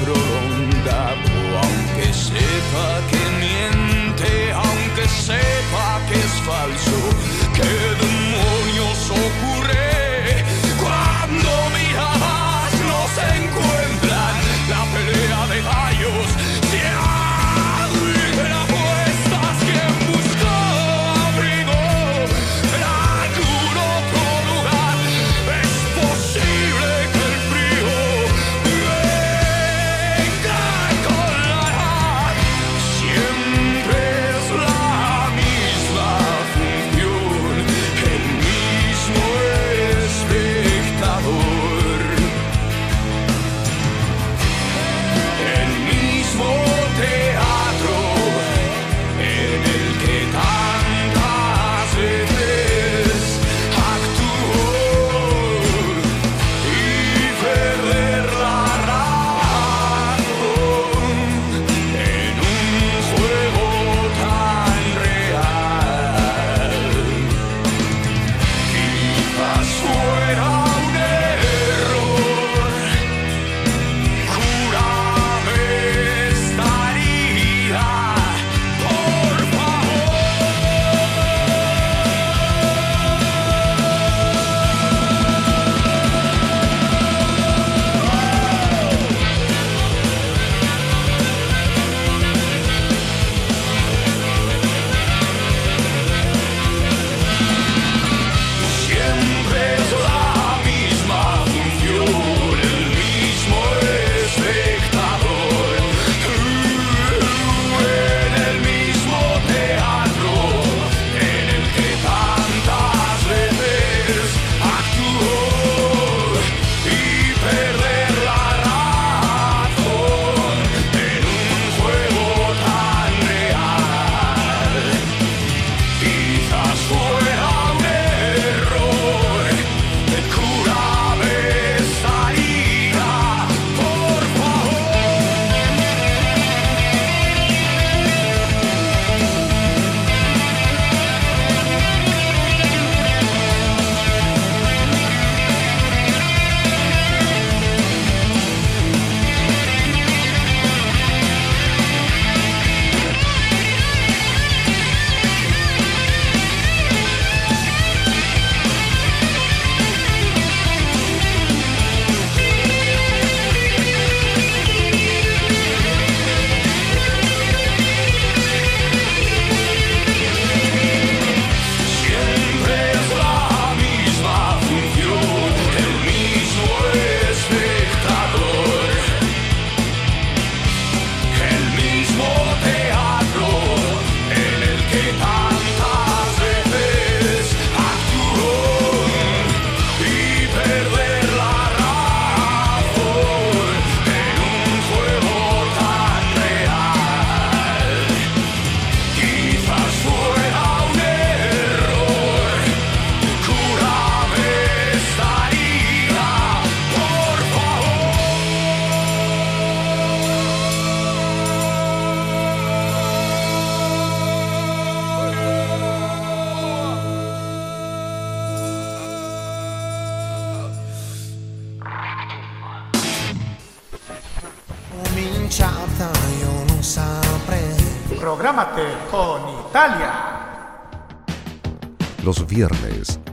prolongado, aunque sepa que miente, aunque sepa que es falso.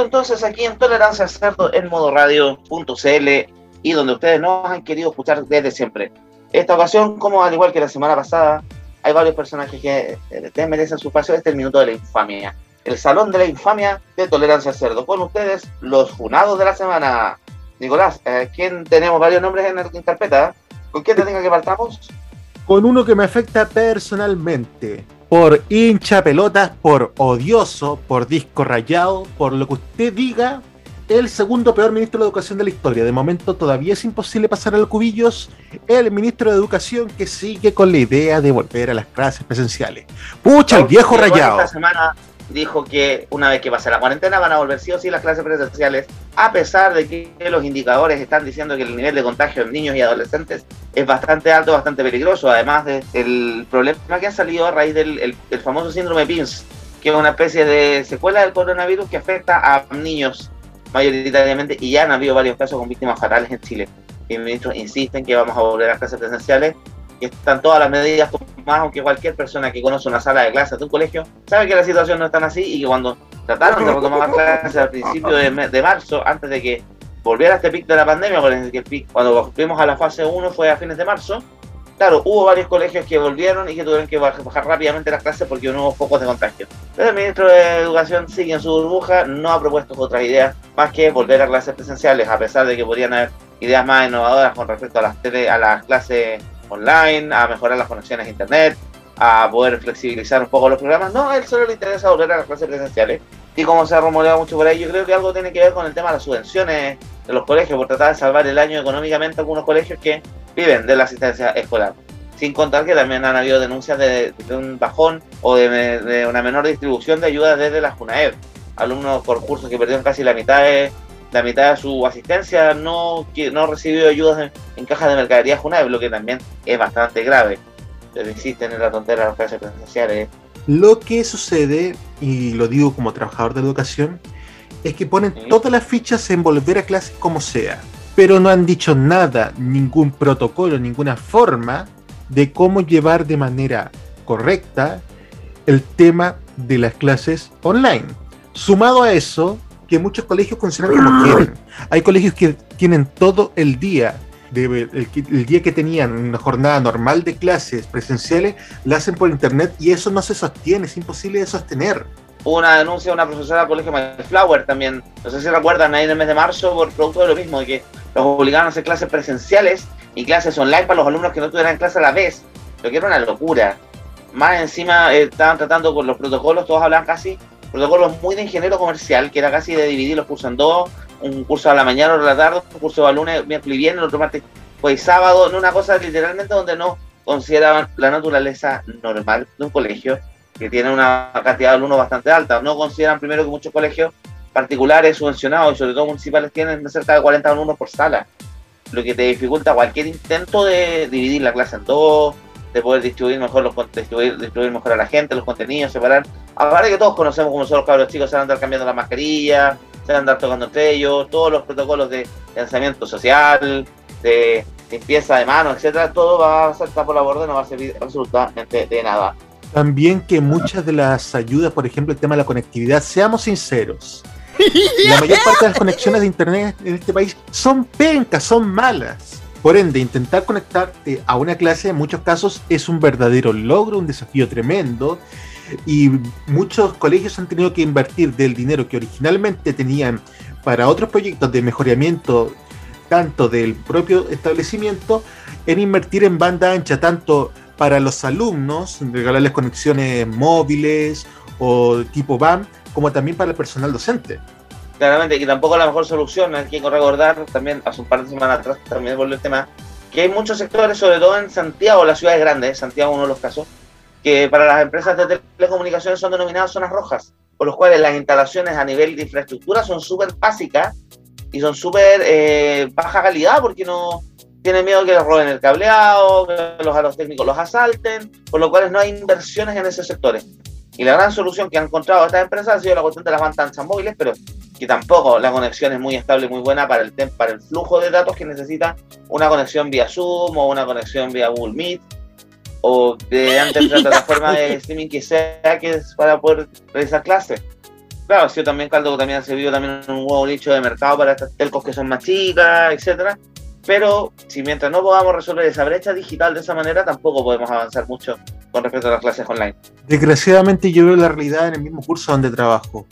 Entonces aquí en Tolerancia Cerdo en modo radio.cl y donde ustedes nos han querido escuchar desde siempre. Esta ocasión, como al igual que la semana pasada, hay varios personajes que eh, merecen su espacio. Este es el minuto de la infamia. El salón de la infamia de Tolerancia Cerdo. Con ustedes, los funados de la semana. Nicolás, eh, ¿quién tenemos varios nombres en, en carpeta? ¿Con quién te tenga que partamos? Con uno que me afecta personalmente. Por hincha pelotas, por odioso, por disco rayado, por lo que usted diga, el segundo peor ministro de Educación de la historia. De momento todavía es imposible pasar al cubillos. El ministro de Educación que sigue con la idea de volver a las clases presenciales. Pucha, el viejo rayado. Esta semana dijo que una vez que pase la cuarentena van a volver sí o sí las clases presenciales, a pesar de que los indicadores están diciendo que el nivel de contagio en niños y adolescentes es bastante alto, bastante peligroso, además del problema que ha salido a raíz del el- famoso síndrome PINS, que es una especie de secuela del coronavirus que afecta a niños mayoritariamente y ya han habido varios casos con víctimas fatales en Chile. Y el ministro insiste en que vamos a volver a las clases presenciales que están todas las medidas tomadas, aunque cualquier persona que conoce una sala de clases de un colegio sabe que la situación no es tan así y que cuando trataron de retomar clases al principio de, de marzo, antes de que volviera este pic de la pandemia, cuando fuimos a la fase 1 fue a fines de marzo, claro, hubo varios colegios que volvieron y que tuvieron que baj- bajar rápidamente las clases porque no hubo focos de contagio. Pero el ministro de Educación sigue en su burbuja, no ha propuesto otras ideas más que volver a clases presenciales, a pesar de que podrían haber ideas más innovadoras con respecto a las, tele- a las clases online, a mejorar las conexiones a internet, a poder flexibilizar un poco los programas. No, él solo le interesa volver a las clases presenciales. Y como se ha rumoreado mucho por ahí, yo creo que algo tiene que ver con el tema de las subvenciones de los colegios, por tratar de salvar el año económicamente a algunos colegios que viven de la asistencia escolar. Sin contar que también han habido denuncias de, de un bajón o de, una menor distribución de ayudas desde la JUNAED. Alumnos por cursos que perdieron casi la mitad de, la mitad de su asistencia no, no recibió ayudas en, en cajas de mercadería JUNAED, lo que también es bastante grave. Pero existen en la tontera las clases presenciales. Lo que sucede, y lo digo como trabajador de la educación, es que ponen Sí. todas las fichas en volver a clases como sea, pero no han dicho nada, ningún protocolo, ninguna forma de cómo llevar de manera correcta el tema de las clases online. Sumado a eso, que muchos colegios funcionan como quieren. Hay colegios que tienen todo el día, el, día que tenían una jornada normal de clases presenciales, la hacen por internet y eso no se sostiene, es imposible de sostener. Hubo una denuncia de una profesora del colegio Mayflower también, no sé si recuerdan, ahí en el mes de marzo, por producto de lo mismo, de que los obligaron a hacer clases presenciales y clases online para los alumnos que no tuvieran clase a la vez, lo que era una locura. Más encima eh, estaban tratando con los protocolos, todos hablaban casi protocolos muy de ingeniero comercial, que era casi de dividir los cursos en dos, un curso a la mañana, otro a la tarde, un curso a lunes, miércoles y viernes, otro martes, pues sábado, en una cosa literalmente donde no consideraban la naturaleza normal de un colegio que tiene una cantidad de alumnos bastante alta. No consideran primero que muchos colegios particulares, subvencionados y sobre todo municipales tienen cerca de 40 alumnos por sala, lo que te dificulta cualquier intento de dividir la clase en dos, de poder distribuir mejor los distribuir, distribuir mejor a la gente, los contenidos, separar. Aparte que todos conocemos cómo son los cabros chicos, se van a andar cambiando la mascarilla, se van a andar tocando entre ellos, todos los protocolos de lanzamiento social, de limpieza de manos, etcétera, todo va a saltar por la borda, no va a servir absolutamente de nada. También que muchas de las ayudas, por ejemplo, el tema de la conectividad, seamos sinceros. La mayor parte de las conexiones de internet en este país son pencas, son malas. Por ende, intentar conectarte a una clase en muchos casos es un verdadero logro, un desafío tremendo. Y muchos colegios han tenido que invertir del dinero que originalmente tenían para otros proyectos de mejoramiento, tanto del propio establecimiento, en invertir en banda ancha, tanto para los alumnos, regalarles conexiones móviles o tipo BAM, como también para el personal docente. Claramente que tampoco es la mejor solución, hay que recordar también hace un par de semanas atrás también volvió el tema que hay muchos sectores, sobre todo en Santiago, las ciudades grandes, Santiago uno de los casos, que para las empresas de telecomunicaciones son denominadas zonas rojas, por los cuales las instalaciones a nivel de infraestructura son súper básicas y son súper eh, baja calidad porque no tienen miedo que les roben el cableado, que los aros técnicos los asalten, por lo cual no hay inversiones en esos sectores. Y la gran solución que han encontrado estas empresas ha sido la cuestión de las bandas móviles, pero que tampoco la conexión es muy estable y muy buena para el, para el flujo de datos que necesita una conexión vía Zoom o una conexión vía Google Meet o de antes la plataforma de streaming que sea que es para poder realizar clases. Claro, ha sido también caldo también ha servido también un nuevo nicho de mercado para estas telcos que son más chicas, etcétera. Pero si mientras no podamos resolver esa brecha digital de esa manera, tampoco podemos avanzar mucho con respecto a las clases online. Desgraciadamente yo veo la realidad en el mismo curso donde trabajo.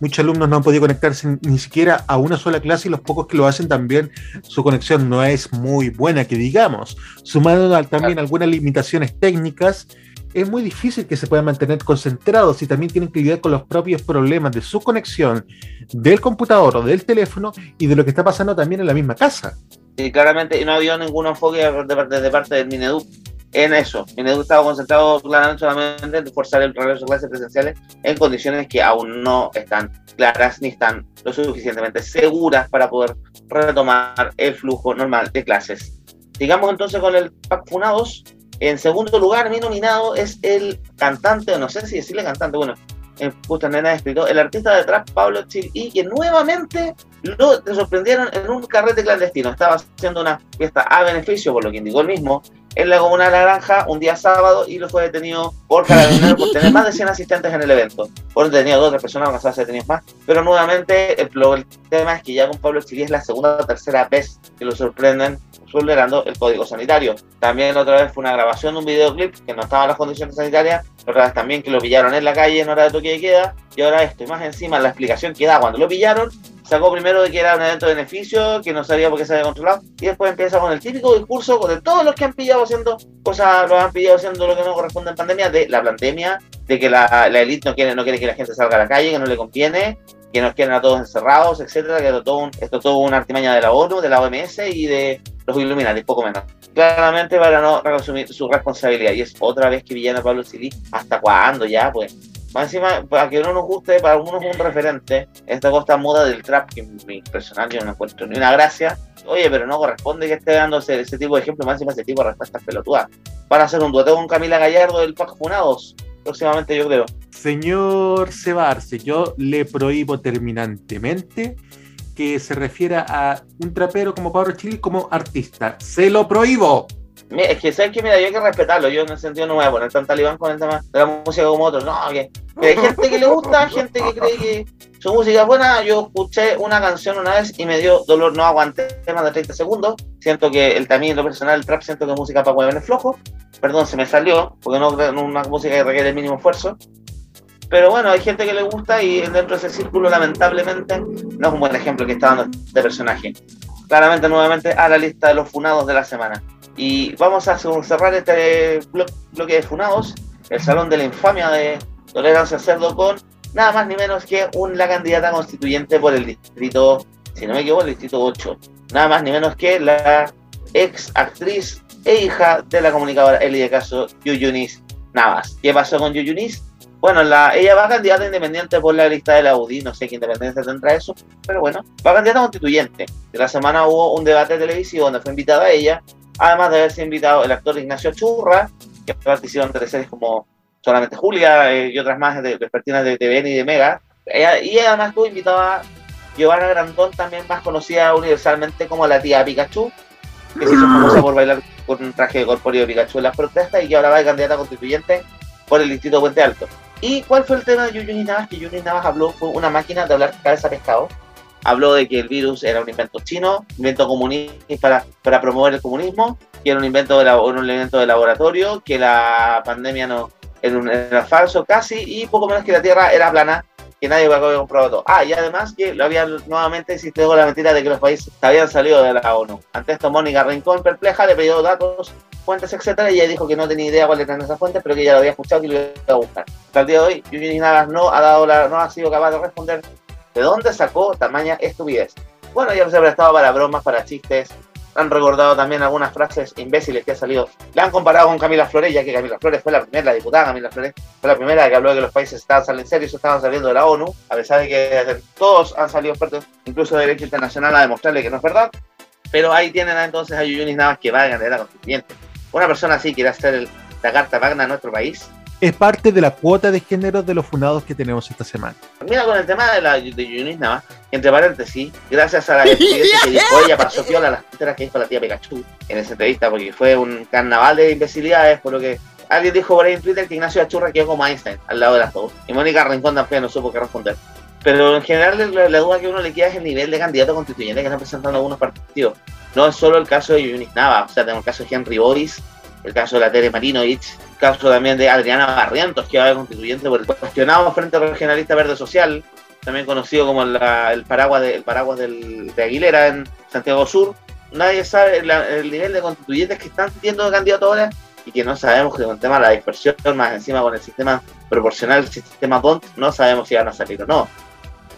Muchos alumnos no han podido conectarse ni siquiera a una sola clase y los pocos que lo hacen también su conexión no es muy buena, que digamos. Sumando también algunas limitaciones técnicas, es muy difícil que se puedan mantener concentrados y también tienen que lidiar con los propios problemas de su conexión, del computador o del teléfono y de lo que está pasando también en la misma casa. Y claramente no ha habido ningún enfoque de parte, de parte del Mineduc en eso. Mineduc estaba concentrado claramente solamente en forzar el regreso de clases presenciales en condiciones que aún no están claras ni están lo suficientemente seguras para poder retomar el flujo normal de clases. Sigamos entonces con el PAC Funados. En segundo lugar, mi nominado es el cantante, no sé si decirle cantante, bueno, justo en escrito, el artista de Pablo y que nuevamente lo sorprendieron en un carrete clandestino. Estaba haciendo una fiesta a beneficio, por lo que indicó el mismo, en la comuna de La Granja un día sábado y lo fue detenido por carabineros por tener más de 100 asistentes en el evento. Por detenido dos otras personas, no se detenidos más. Pero nuevamente el, el, tema es que ya con Pablo Chile es la segunda o tercera vez que lo sorprenden vulnerando el código sanitario. También otra vez fue una grabación de un videoclip que no estaba en las condiciones sanitarias, otra vez también que lo pillaron en la calle en hora de toque de queda, y ahora esto, y más encima la explicación que da cuando lo pillaron, sacó primero de que era un evento de beneficio, que no sabía por qué se había controlado, y después empieza con el típico discurso de todos los que han pillado haciendo cosas, los han pillado haciendo lo que no corresponde en pandemia, de la pandemia, de que la, la élite no quiere, no quiere que la gente salga a la calle, que no le conviene, que nos quieren a todos encerrados, etcétera, que esto todo, un, esto todo una artimaña de la ONU, de la OMS y de los Illuminati, poco menos. Claramente para no resumir su responsabilidad. Y es otra vez que Villana Pablo Silí, ¿hasta cuándo ya? Pues más encima, para que no nos guste, para algunos es un referente, esta costa moda del trap, que me impresiona, yo no encuentro ni una gracia. Oye, pero no corresponde que esté dando ese, tipo de ejemplo, más encima ese tipo de respuestas pelotudas. Para hacer un dueto con Camila Gallardo del Pac Funados, próximamente yo creo. Señor Cebarse, yo le prohíbo terminantemente que se refiera a un trapero como Pablo Chile como artista. ¡Se lo prohíbo! Es que sabes que mira, yo hay que respetarlo. Yo en ese sentido no voy a poner tan talibán con el tema de la música como otros. No, que, hay gente que le gusta, gente que cree que su música es buena. Yo escuché una canción una vez y me dio dolor, no aguanté más de 30 segundos. Siento que el también lo personal, el trap, siento que música para huevones flojo. Perdón, se me salió, porque no es una música que requiere el mínimo esfuerzo. Pero bueno, hay gente que le gusta y dentro de ese círculo, lamentablemente, no es un buen ejemplo que está dando este personaje. Claramente, nuevamente, a la lista de los funados de la semana. Y vamos a cerrar este bloque de funados, el Salón de la Infamia de Tolerancia Cerdo, con nada más ni menos que un, la candidata constituyente por el distrito, si no me equivoco, el distrito 8. Nada más ni menos que la ex actriz e hija de la comunicadora Eli de Caso, Yuyunis Navas. ¿Qué pasó con Yuyunis? Bueno, la, ella va candidata independiente por la lista de la UDI, no sé qué independencia tendrá eso, pero bueno, va candidata constituyente. La semana hubo un debate televisivo donde fue invitada ella, además de haberse invitado el actor Ignacio Churra, que participó en series como Solamente Julia eh, y otras más de vespertinas de TVN y de Mega. y además estuvo invitada Giovanna Grandón, también más conocida universalmente como la tía Pikachu, que se hizo famosa por bailar con un traje de corpóreo de Pikachu en las protestas y que va de candidata constituyente por el distrito Puente Alto. ¿Y cuál fue el tema de Yuyuni Navas? Que Yuyuni Navas habló, fue una máquina de hablar cabeza pescado. Habló de que el virus era un invento chino, invento comunista para, para promover el comunismo, que era un invento de, un invento de laboratorio, que la pandemia no era, un, era falso casi, y poco menos que la Tierra era plana, que nadie había comprobado todo. Ah, y además que lo había nuevamente existido la mentira de que los países habían salido de la ONU. Ante esto, Mónica Rincón, perpleja, le pidió datos fuentes, etcétera, y ella dijo que no tenía idea cuáles eran esas fuentes, pero que ya lo había escuchado y lo iba a buscar. Hasta el día de hoy, Yuri Navas no ha, dado la, no ha sido capaz de responder de dónde sacó tamaña estupidez. Bueno, ya se ha prestado para bromas, para chistes, Han recordado también algunas frases imbéciles que ha salido. Le han comparado con Camila Flores, ya que Camila Flores fue la primera, la diputada Camila Flores, fue la primera que habló de que los países estaban saliendo en serio, se estaban saliendo de la ONU, a pesar de que todos han salido expertos, incluso de Derecho Internacional, a demostrarle que no es verdad. Pero ahí tienen entonces a Yuyunis Navas que va a ganar la constituyente. Una persona así quiere hacer el- la carta magna de nuestro país. Es parte de la cuota de género de los funados que tenemos esta semana. Mira con el tema de, la, de Yuyunis Navas, entre paréntesis, gracias a la estupidez que dijo ella, pasó piola las tonteras que dijo la tía Pikachu en esa entrevista, porque fue un carnaval de imbecilidades, por lo que alguien dijo por ahí en Twitter que Ignacio Achurra quedó como Einstein al lado de las dos. Y Mónica Rincón también no supo qué responder. Pero en general la, la duda que uno le queda es el nivel de candidato constituyente que están presentando algunos partidos. No es solo el caso de Yunis Nava, o sea, tenemos el caso de Henry Boyce, el caso de la Tere Marinovich, caso también de Adriana Barrientos, que va a ser constituyente por el cuestionado Frente Regionalista Verde Social, también conocido como la- el paraguas, de, el paraguas del- de Aguilera en Santiago Sur. Nadie sabe la- el nivel de constituyentes que están siendo candidatos ahora y que no sabemos que con el tema de la dispersión, más encima con el sistema proporcional, el sistema DONT, no sabemos si van a salir o no.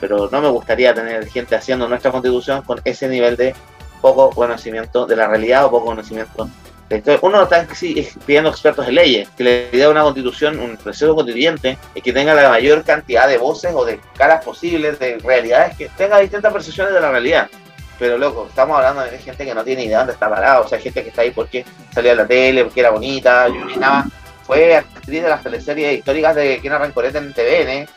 Pero no me gustaría tener gente haciendo nuestra constitución con ese nivel de poco conocimiento de la realidad o poco conocimiento de esto. Uno está pidiendo expertos en leyes, que idea de una constitución, un proceso constituyente, es que tenga la mayor cantidad de voces o de caras posibles, de realidades, que tenga distintas percepciones de la realidad. Pero loco, estamos hablando de gente que no tiene idea de dónde está parado, o sea, gente que está ahí porque salía en la tele, porque era bonita, Yuri Nava fue actriz de las teleseries históricas de Kena Rancorete en TVN,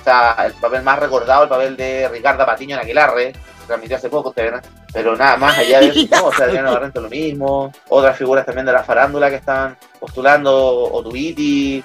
o sea, el papel más recordado, el papel de Ricardo Patiño en Aquilarre, se transmitió hace poco, pero nada más allá de eso, no, o sea, Adriano Barrento lo mismo, otras figuras también de la farándula que están postulando, Otubiti,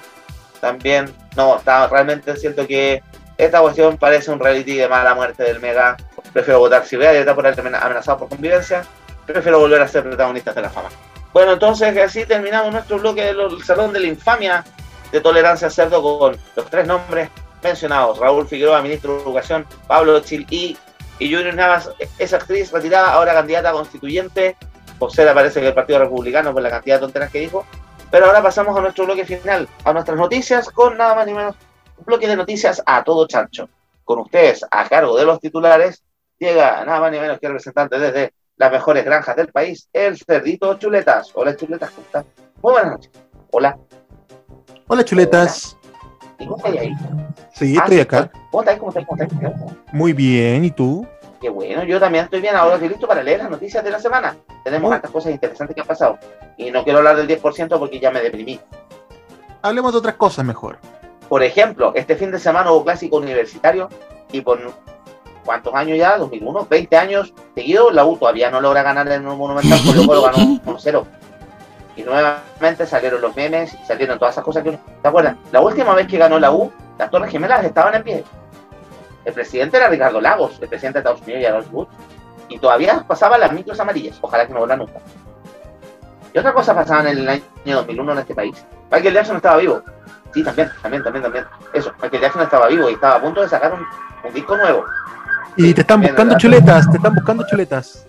también, no, está, realmente siento que esta cuestión parece un reality de mala muerte del Mega, prefiero votar si vea, ya está por ahí amenazado por convivencia, prefiero volver a ser protagonistas de la fama. Bueno, entonces así terminamos nuestro bloque del Salón de la Infamia de Tolerancia Cerdo con los tres nombres mencionados. Raúl Figueroa, ministro de Educación, Pablo Chil y, y Junior Navas, es actriz retirada, ahora candidata a constituyente. José le parece que el Partido Republicano por la cantidad de tonteras que dijo. Pero ahora pasamos a nuestro bloque final, a nuestras noticias, con nada más ni menos un bloque de noticias a todo chancho. Con ustedes, a cargo de los titulares, llega nada más ni menos que el representante desde las mejores granjas del país, el Cerdito Chuletas. Hola Chuletas, ¿cómo estás? Muy buenas noches. Hola. Hola, chuletas. ¿Y cómo estás ahí? Sí, Ah, estoy acá. ¿Cómo estás? ¿Cómo estás? ¿Cómo estás? Muy bien, ¿y tú? Qué bueno, yo también estoy bien. Ahora estoy listo para leer las noticias de la semana. Tenemos hartas cosas interesantes que han pasado. Y no quiero hablar del 10% porque ya me deprimí. Hablemos de otras cosas mejor. Por ejemplo, este fin de semana hubo clásico universitario y por cuántos años ya, 2001, 20 años seguidos, la U todavía no logra ganar en un monumental, Colo Colo ganó 1-0. Y nuevamente salieron los memes, salieron todas esas cosas que uno... ¿Te acuerdas? La última vez que ganó la U, las Torres Gemelas estaban en pie. El presidente era Ricardo Lagos, el presidente de Estados Unidos y Harold Bush. Y todavía pasaban las micros amarillas. Ojalá que no vuelvan nunca. Y otra cosa pasaba en el año 2001 en este país. Michael Jackson estaba vivo. Sí, también, también, también, también. Eso, Michael Jackson estaba vivo y estaba a punto de sacar un, un disco nuevo. Y te están buscando chuletas, te están buscando chuletas.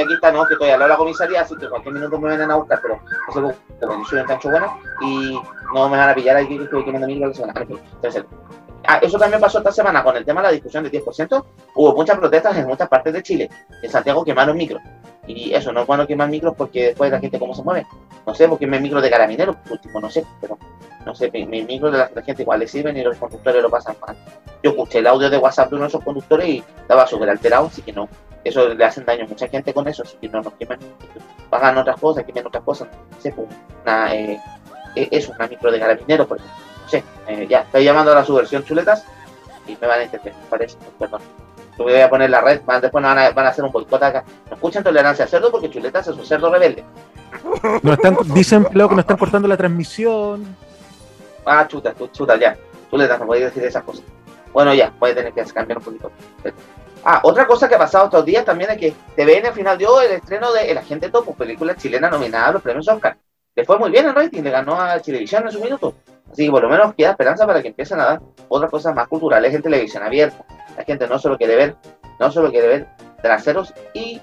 Aquí está, no, estoy al de la comisaría, así que cualquier minuto me vienen a buscar, pero no como yo soy un cancho bueno y no me van a pillar aquí que estoy quemando mil la semana. Ah, eso también pasó esta semana con el tema de la discusión del 10%. Hubo muchas protestas en muchas partes de Chile. En Santiago quemaron micros. Y eso, no es bueno quemar micros porque después la gente cómo se mueve. No sé, porque me micro de carabineros, por último, no sé, pero no sé, mi, mi micro de la, gente igual le sirven y los conductores lo pasan mal. Yo escuché el audio de WhatsApp de uno de esos conductores y estaba súper alterado, así que no. Eso le hacen daño a mucha gente con eso, así que no nos quemen. Pagan otras cosas, quemen otras cosas. No sé, pues, una, eh, eh, eso, una micro de carabineros, por ejemplo. No sé, eh, ya, estoy llamando a la subversión chuletas y me van a entender, me parece, perdón. Yo voy a poner la red, van- después nos van a, van a hacer un boicot acá. No escuchan tolerancia a cerdo porque chuletas es un cerdo rebelde. Nos están, dicen que nos están cortando la transmisión. Ah, chuta, chu- chuta, ya. Chuletas, no podéis decir esas cosas. Bueno, ya, voy a tener que cambiar un poquito. Ah, otra cosa que ha pasado estos días también es que TVN al final dio el estreno de El Agente Topo, película chilena nominada a los premios Oscar. Le fue muy bien en rating, le ganó a Chilevisión en su minuto. Así que por lo menos queda esperanza para que empiecen a dar otras cosas más culturales en televisión abierta. La gente no solo quiere ver, no solo quiere ver traseros y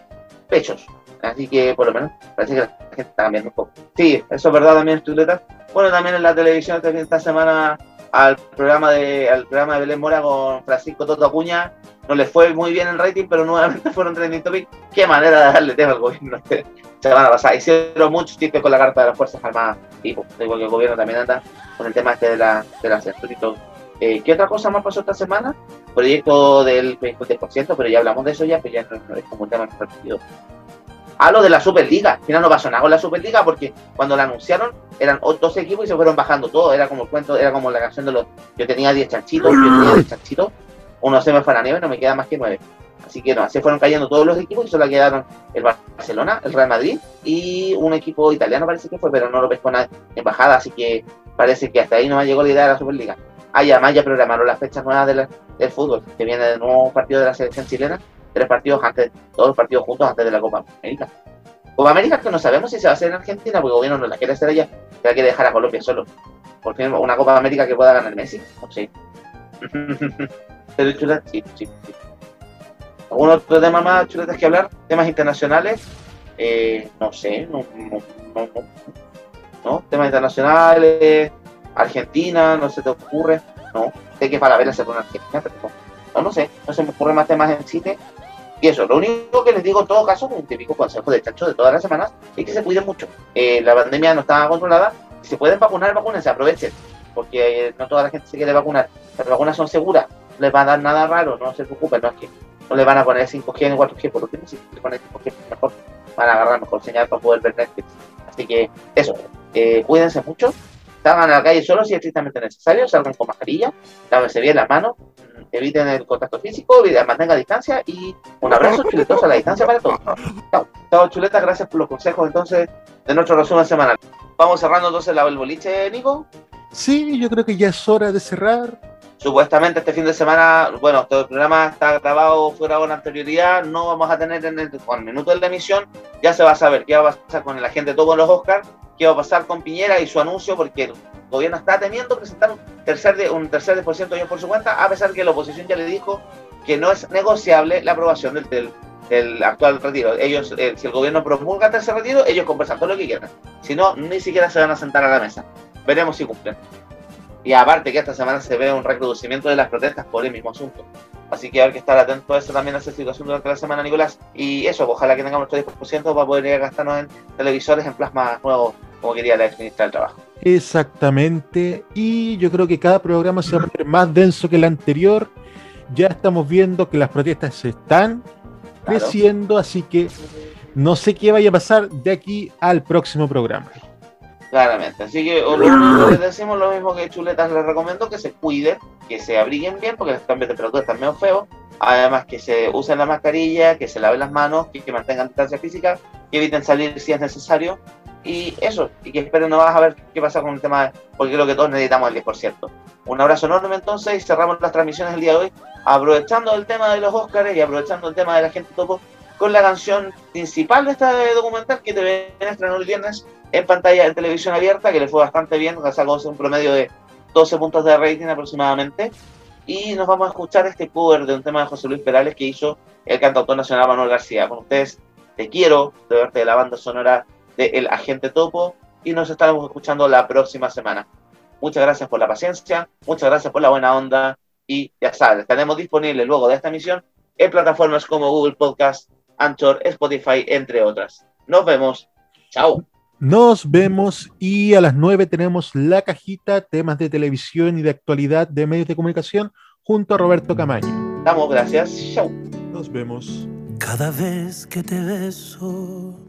pechos. Así que por lo menos parece que la gente está cambiando un poco. Sí, eso es verdad también, Chuleta. Bueno, también en la televisión esta- esta semana al programa de al programa de Belén Mora con Francisco Toto Acuña no les fue muy bien el rating, pero nuevamente fueron trending topic. Qué manera de darle tema al gobierno este semana pasada. Hicieron muchos chistes con la carta de las Fuerzas Armadas, tipo, igual que el gobierno también anda con el tema este de la, de la censura y todo. Eh, ¿Qué otra cosa más pasó esta semana? Proyecto del 20%, pero ya hablamos de eso ya, pues ya no, es como un tema repetido. Ah, lo de la Superliga. Al final no pasó nada con la Superliga porque cuando la anunciaron eran 12 equipos y se fueron bajando todo. Era como el cuento, era como la canción de los. Yo tenía 10 chanchitos, yo tenía 10 chanchitos. Uno se me fue a la nieve, no me queda más que 9. Así que no, se fueron cayendo todos los equipos y solo quedaron el Barcelona, el Real Madrid y un equipo italiano parece que fue, pero no lo pescó nadie en bajada. Así que parece que hasta ahí no me llegó la idea de la Superliga. Ah, además ya programaron las fechas nuevas del fútbol, que viene de nuevo partido de la selección chilena, tres partidos antes, todos los partidos juntos antes de la Copa América. Copa América que no sabemos si se va a hacer en Argentina, porque el gobierno no la quiere hacer allá, que la quiere dejar a Colombia solo. Por fin, una Copa América que pueda ganar Messi, no sé. Pero chuleta, sí, sí, sí. ¿Algún otro tema más, chuletas, que hablar? ¿Temas internacionales? Eh, no sé, no, no, no, no. ¿No? Temas internacionales, Argentina, no se te ocurre. No, sé que para ver se pone Argentina, pero no. No, no sé, no se me ocurren más temas en cine. Y eso, lo único que les digo en todo caso, un típico consejo de chacho de todas las semanas, es que se cuiden mucho. Eh, la pandemia no está controlada. Si se pueden vacunar, vacúnense, aprovechen. Porque eh, no toda la gente se quiere vacunar. Las vacunas son seguras, no les va a dar nada raro, no se preocupen, no es que no le van a poner 5G ni 4G, por último, si le ponen 5G, mejor, van a agarrar mejor señal para poder ver Netflix. Así que eso, eh, cuídense mucho, salgan a la calle solo si es estrictamente necesario, salgan con mascarilla, lávense bien las manos, eviten el contacto físico, mantengan distancia y un abrazo chuletos a la distancia para todos. Chao, chao chuletas, gracias por los consejos entonces de nuestro resumen semanal. Vamos cerrando entonces la, el boliche, Nico. Sí, yo creo que ya es hora de cerrar. Supuestamente este fin de semana, bueno, todo el programa está grabado fuera con anterioridad, no vamos a tener en el, con el minuto de la emisión, ya se va a saber qué va a pasar con la gente todo en los Oscars, qué va a pasar con Piñera y su anuncio, porque el gobierno está temiendo presentar un tercer de un tercer por ciento ellos por su cuenta, a pesar que la oposición ya le dijo que no es negociable la aprobación del, actual retiro. Ellos, eh, si el gobierno promulga tercer retiro, ellos conversan todo lo que quieran. Si no, ni siquiera se van a sentar a la mesa. Veremos si cumplen. Y aparte que esta semana se ve un recrudecimiento de las protestas por el mismo asunto. Así que hay que estar atento a eso también, a esa situación durante la semana, Nicolás. Y eso, ojalá que tengamos nuestro 10% para poder gastarnos en televisores, en plasma nuevos, como quería la ex ministra del Trabajo. Exactamente. Y yo creo que cada programa se va a poner más denso que el anterior. Ya estamos viendo que las protestas se están Claro. creciendo, así que no sé qué vaya a pasar de aquí al próximo programa. Claramente. Así lo que les decimos lo mismo que Chuletas les recomiendo, que se cuiden, que se abriguen bien, porque los cambios de temperatura están medio feos. Además que se usen la mascarilla, que se laven las manos, que, que mantengan distancia física, que eviten salir si es necesario. Y eso, y que esperen no vas a ver qué pasa con el tema, porque creo que todos necesitamos el 10%. Un abrazo enorme entonces y cerramos las transmisiones el día de hoy, aprovechando el tema de los Óscares y aprovechando el tema de la gente topo, con la canción principal de este documental que te estrenó el viernes en pantalla en televisión abierta, que le fue bastante bien, sacó un promedio de 12 puntos de rating aproximadamente. Y nos vamos a escuchar este cover de un tema de José Luis Perales que hizo el cantautor nacional Manuel García. Con ustedes, te quiero, de verte de la banda sonora de El Agente Topo, y nos estaremos escuchando la próxima semana. Muchas gracias por la paciencia, muchas gracias por la buena onda, y ya sabes, estaremos disponibles luego de esta emisión en plataformas como Google Podcast, Anchor, Spotify, entre otras. Nos vemos. Chao. Nos vemos y a las 9 tenemos la cajita, temas de televisión y de actualidad de medios de comunicación junto a Roberto Camaño. Damos gracias. Chao. Nos vemos. Cada vez que te beso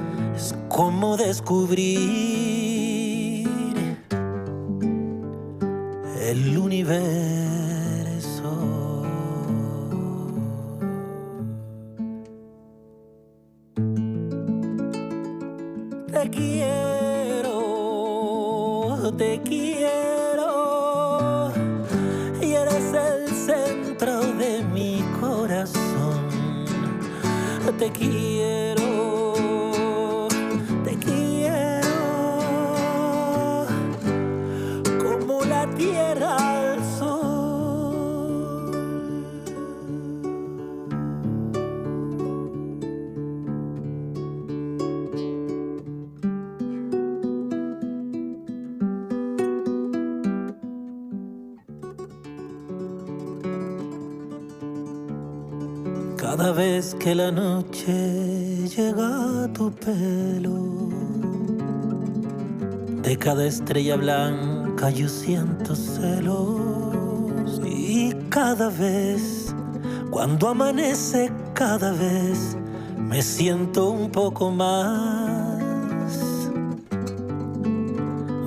es como descubrir el universo. Te quiero, te quiero, y eres el centro de mi corazón. te quiero, Cada vez que la noche llega a tu pelo, de cada estrella blanca yo siento celos. Y cada vez, cuando amanece, cada vez me siento un poco más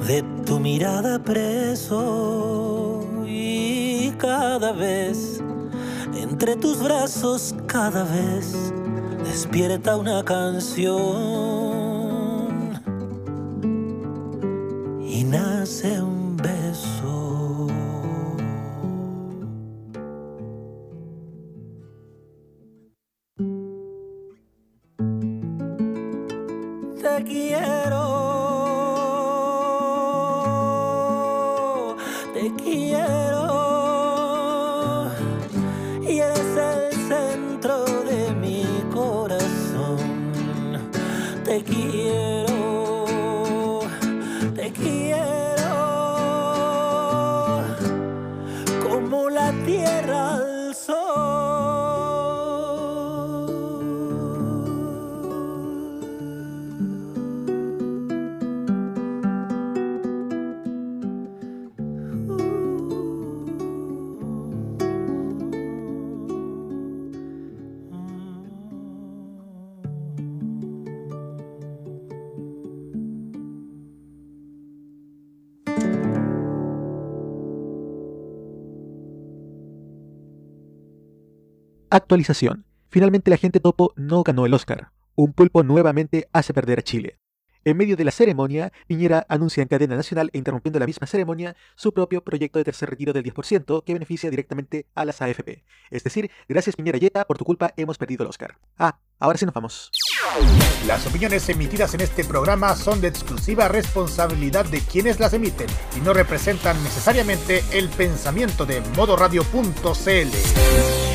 de tu mirada preso. Y cada vez entre tus brazos cada vez. Despierta una canción Actualización. Finalmente la gente topo no ganó el Oscar. Un pulpo nuevamente hace perder a Chile. En medio de la ceremonia, Piñera anuncia en cadena nacional e interrumpiendo la misma ceremonia su propio proyecto de tercer retiro del 10% que beneficia directamente a las AFP. Es decir, gracias Piñera Yeta, por tu culpa hemos perdido el Oscar. Ah, ahora sí nos vamos. Las opiniones emitidas en este programa son de exclusiva responsabilidad de quienes las emiten y no representan necesariamente el pensamiento de modoradio.cl.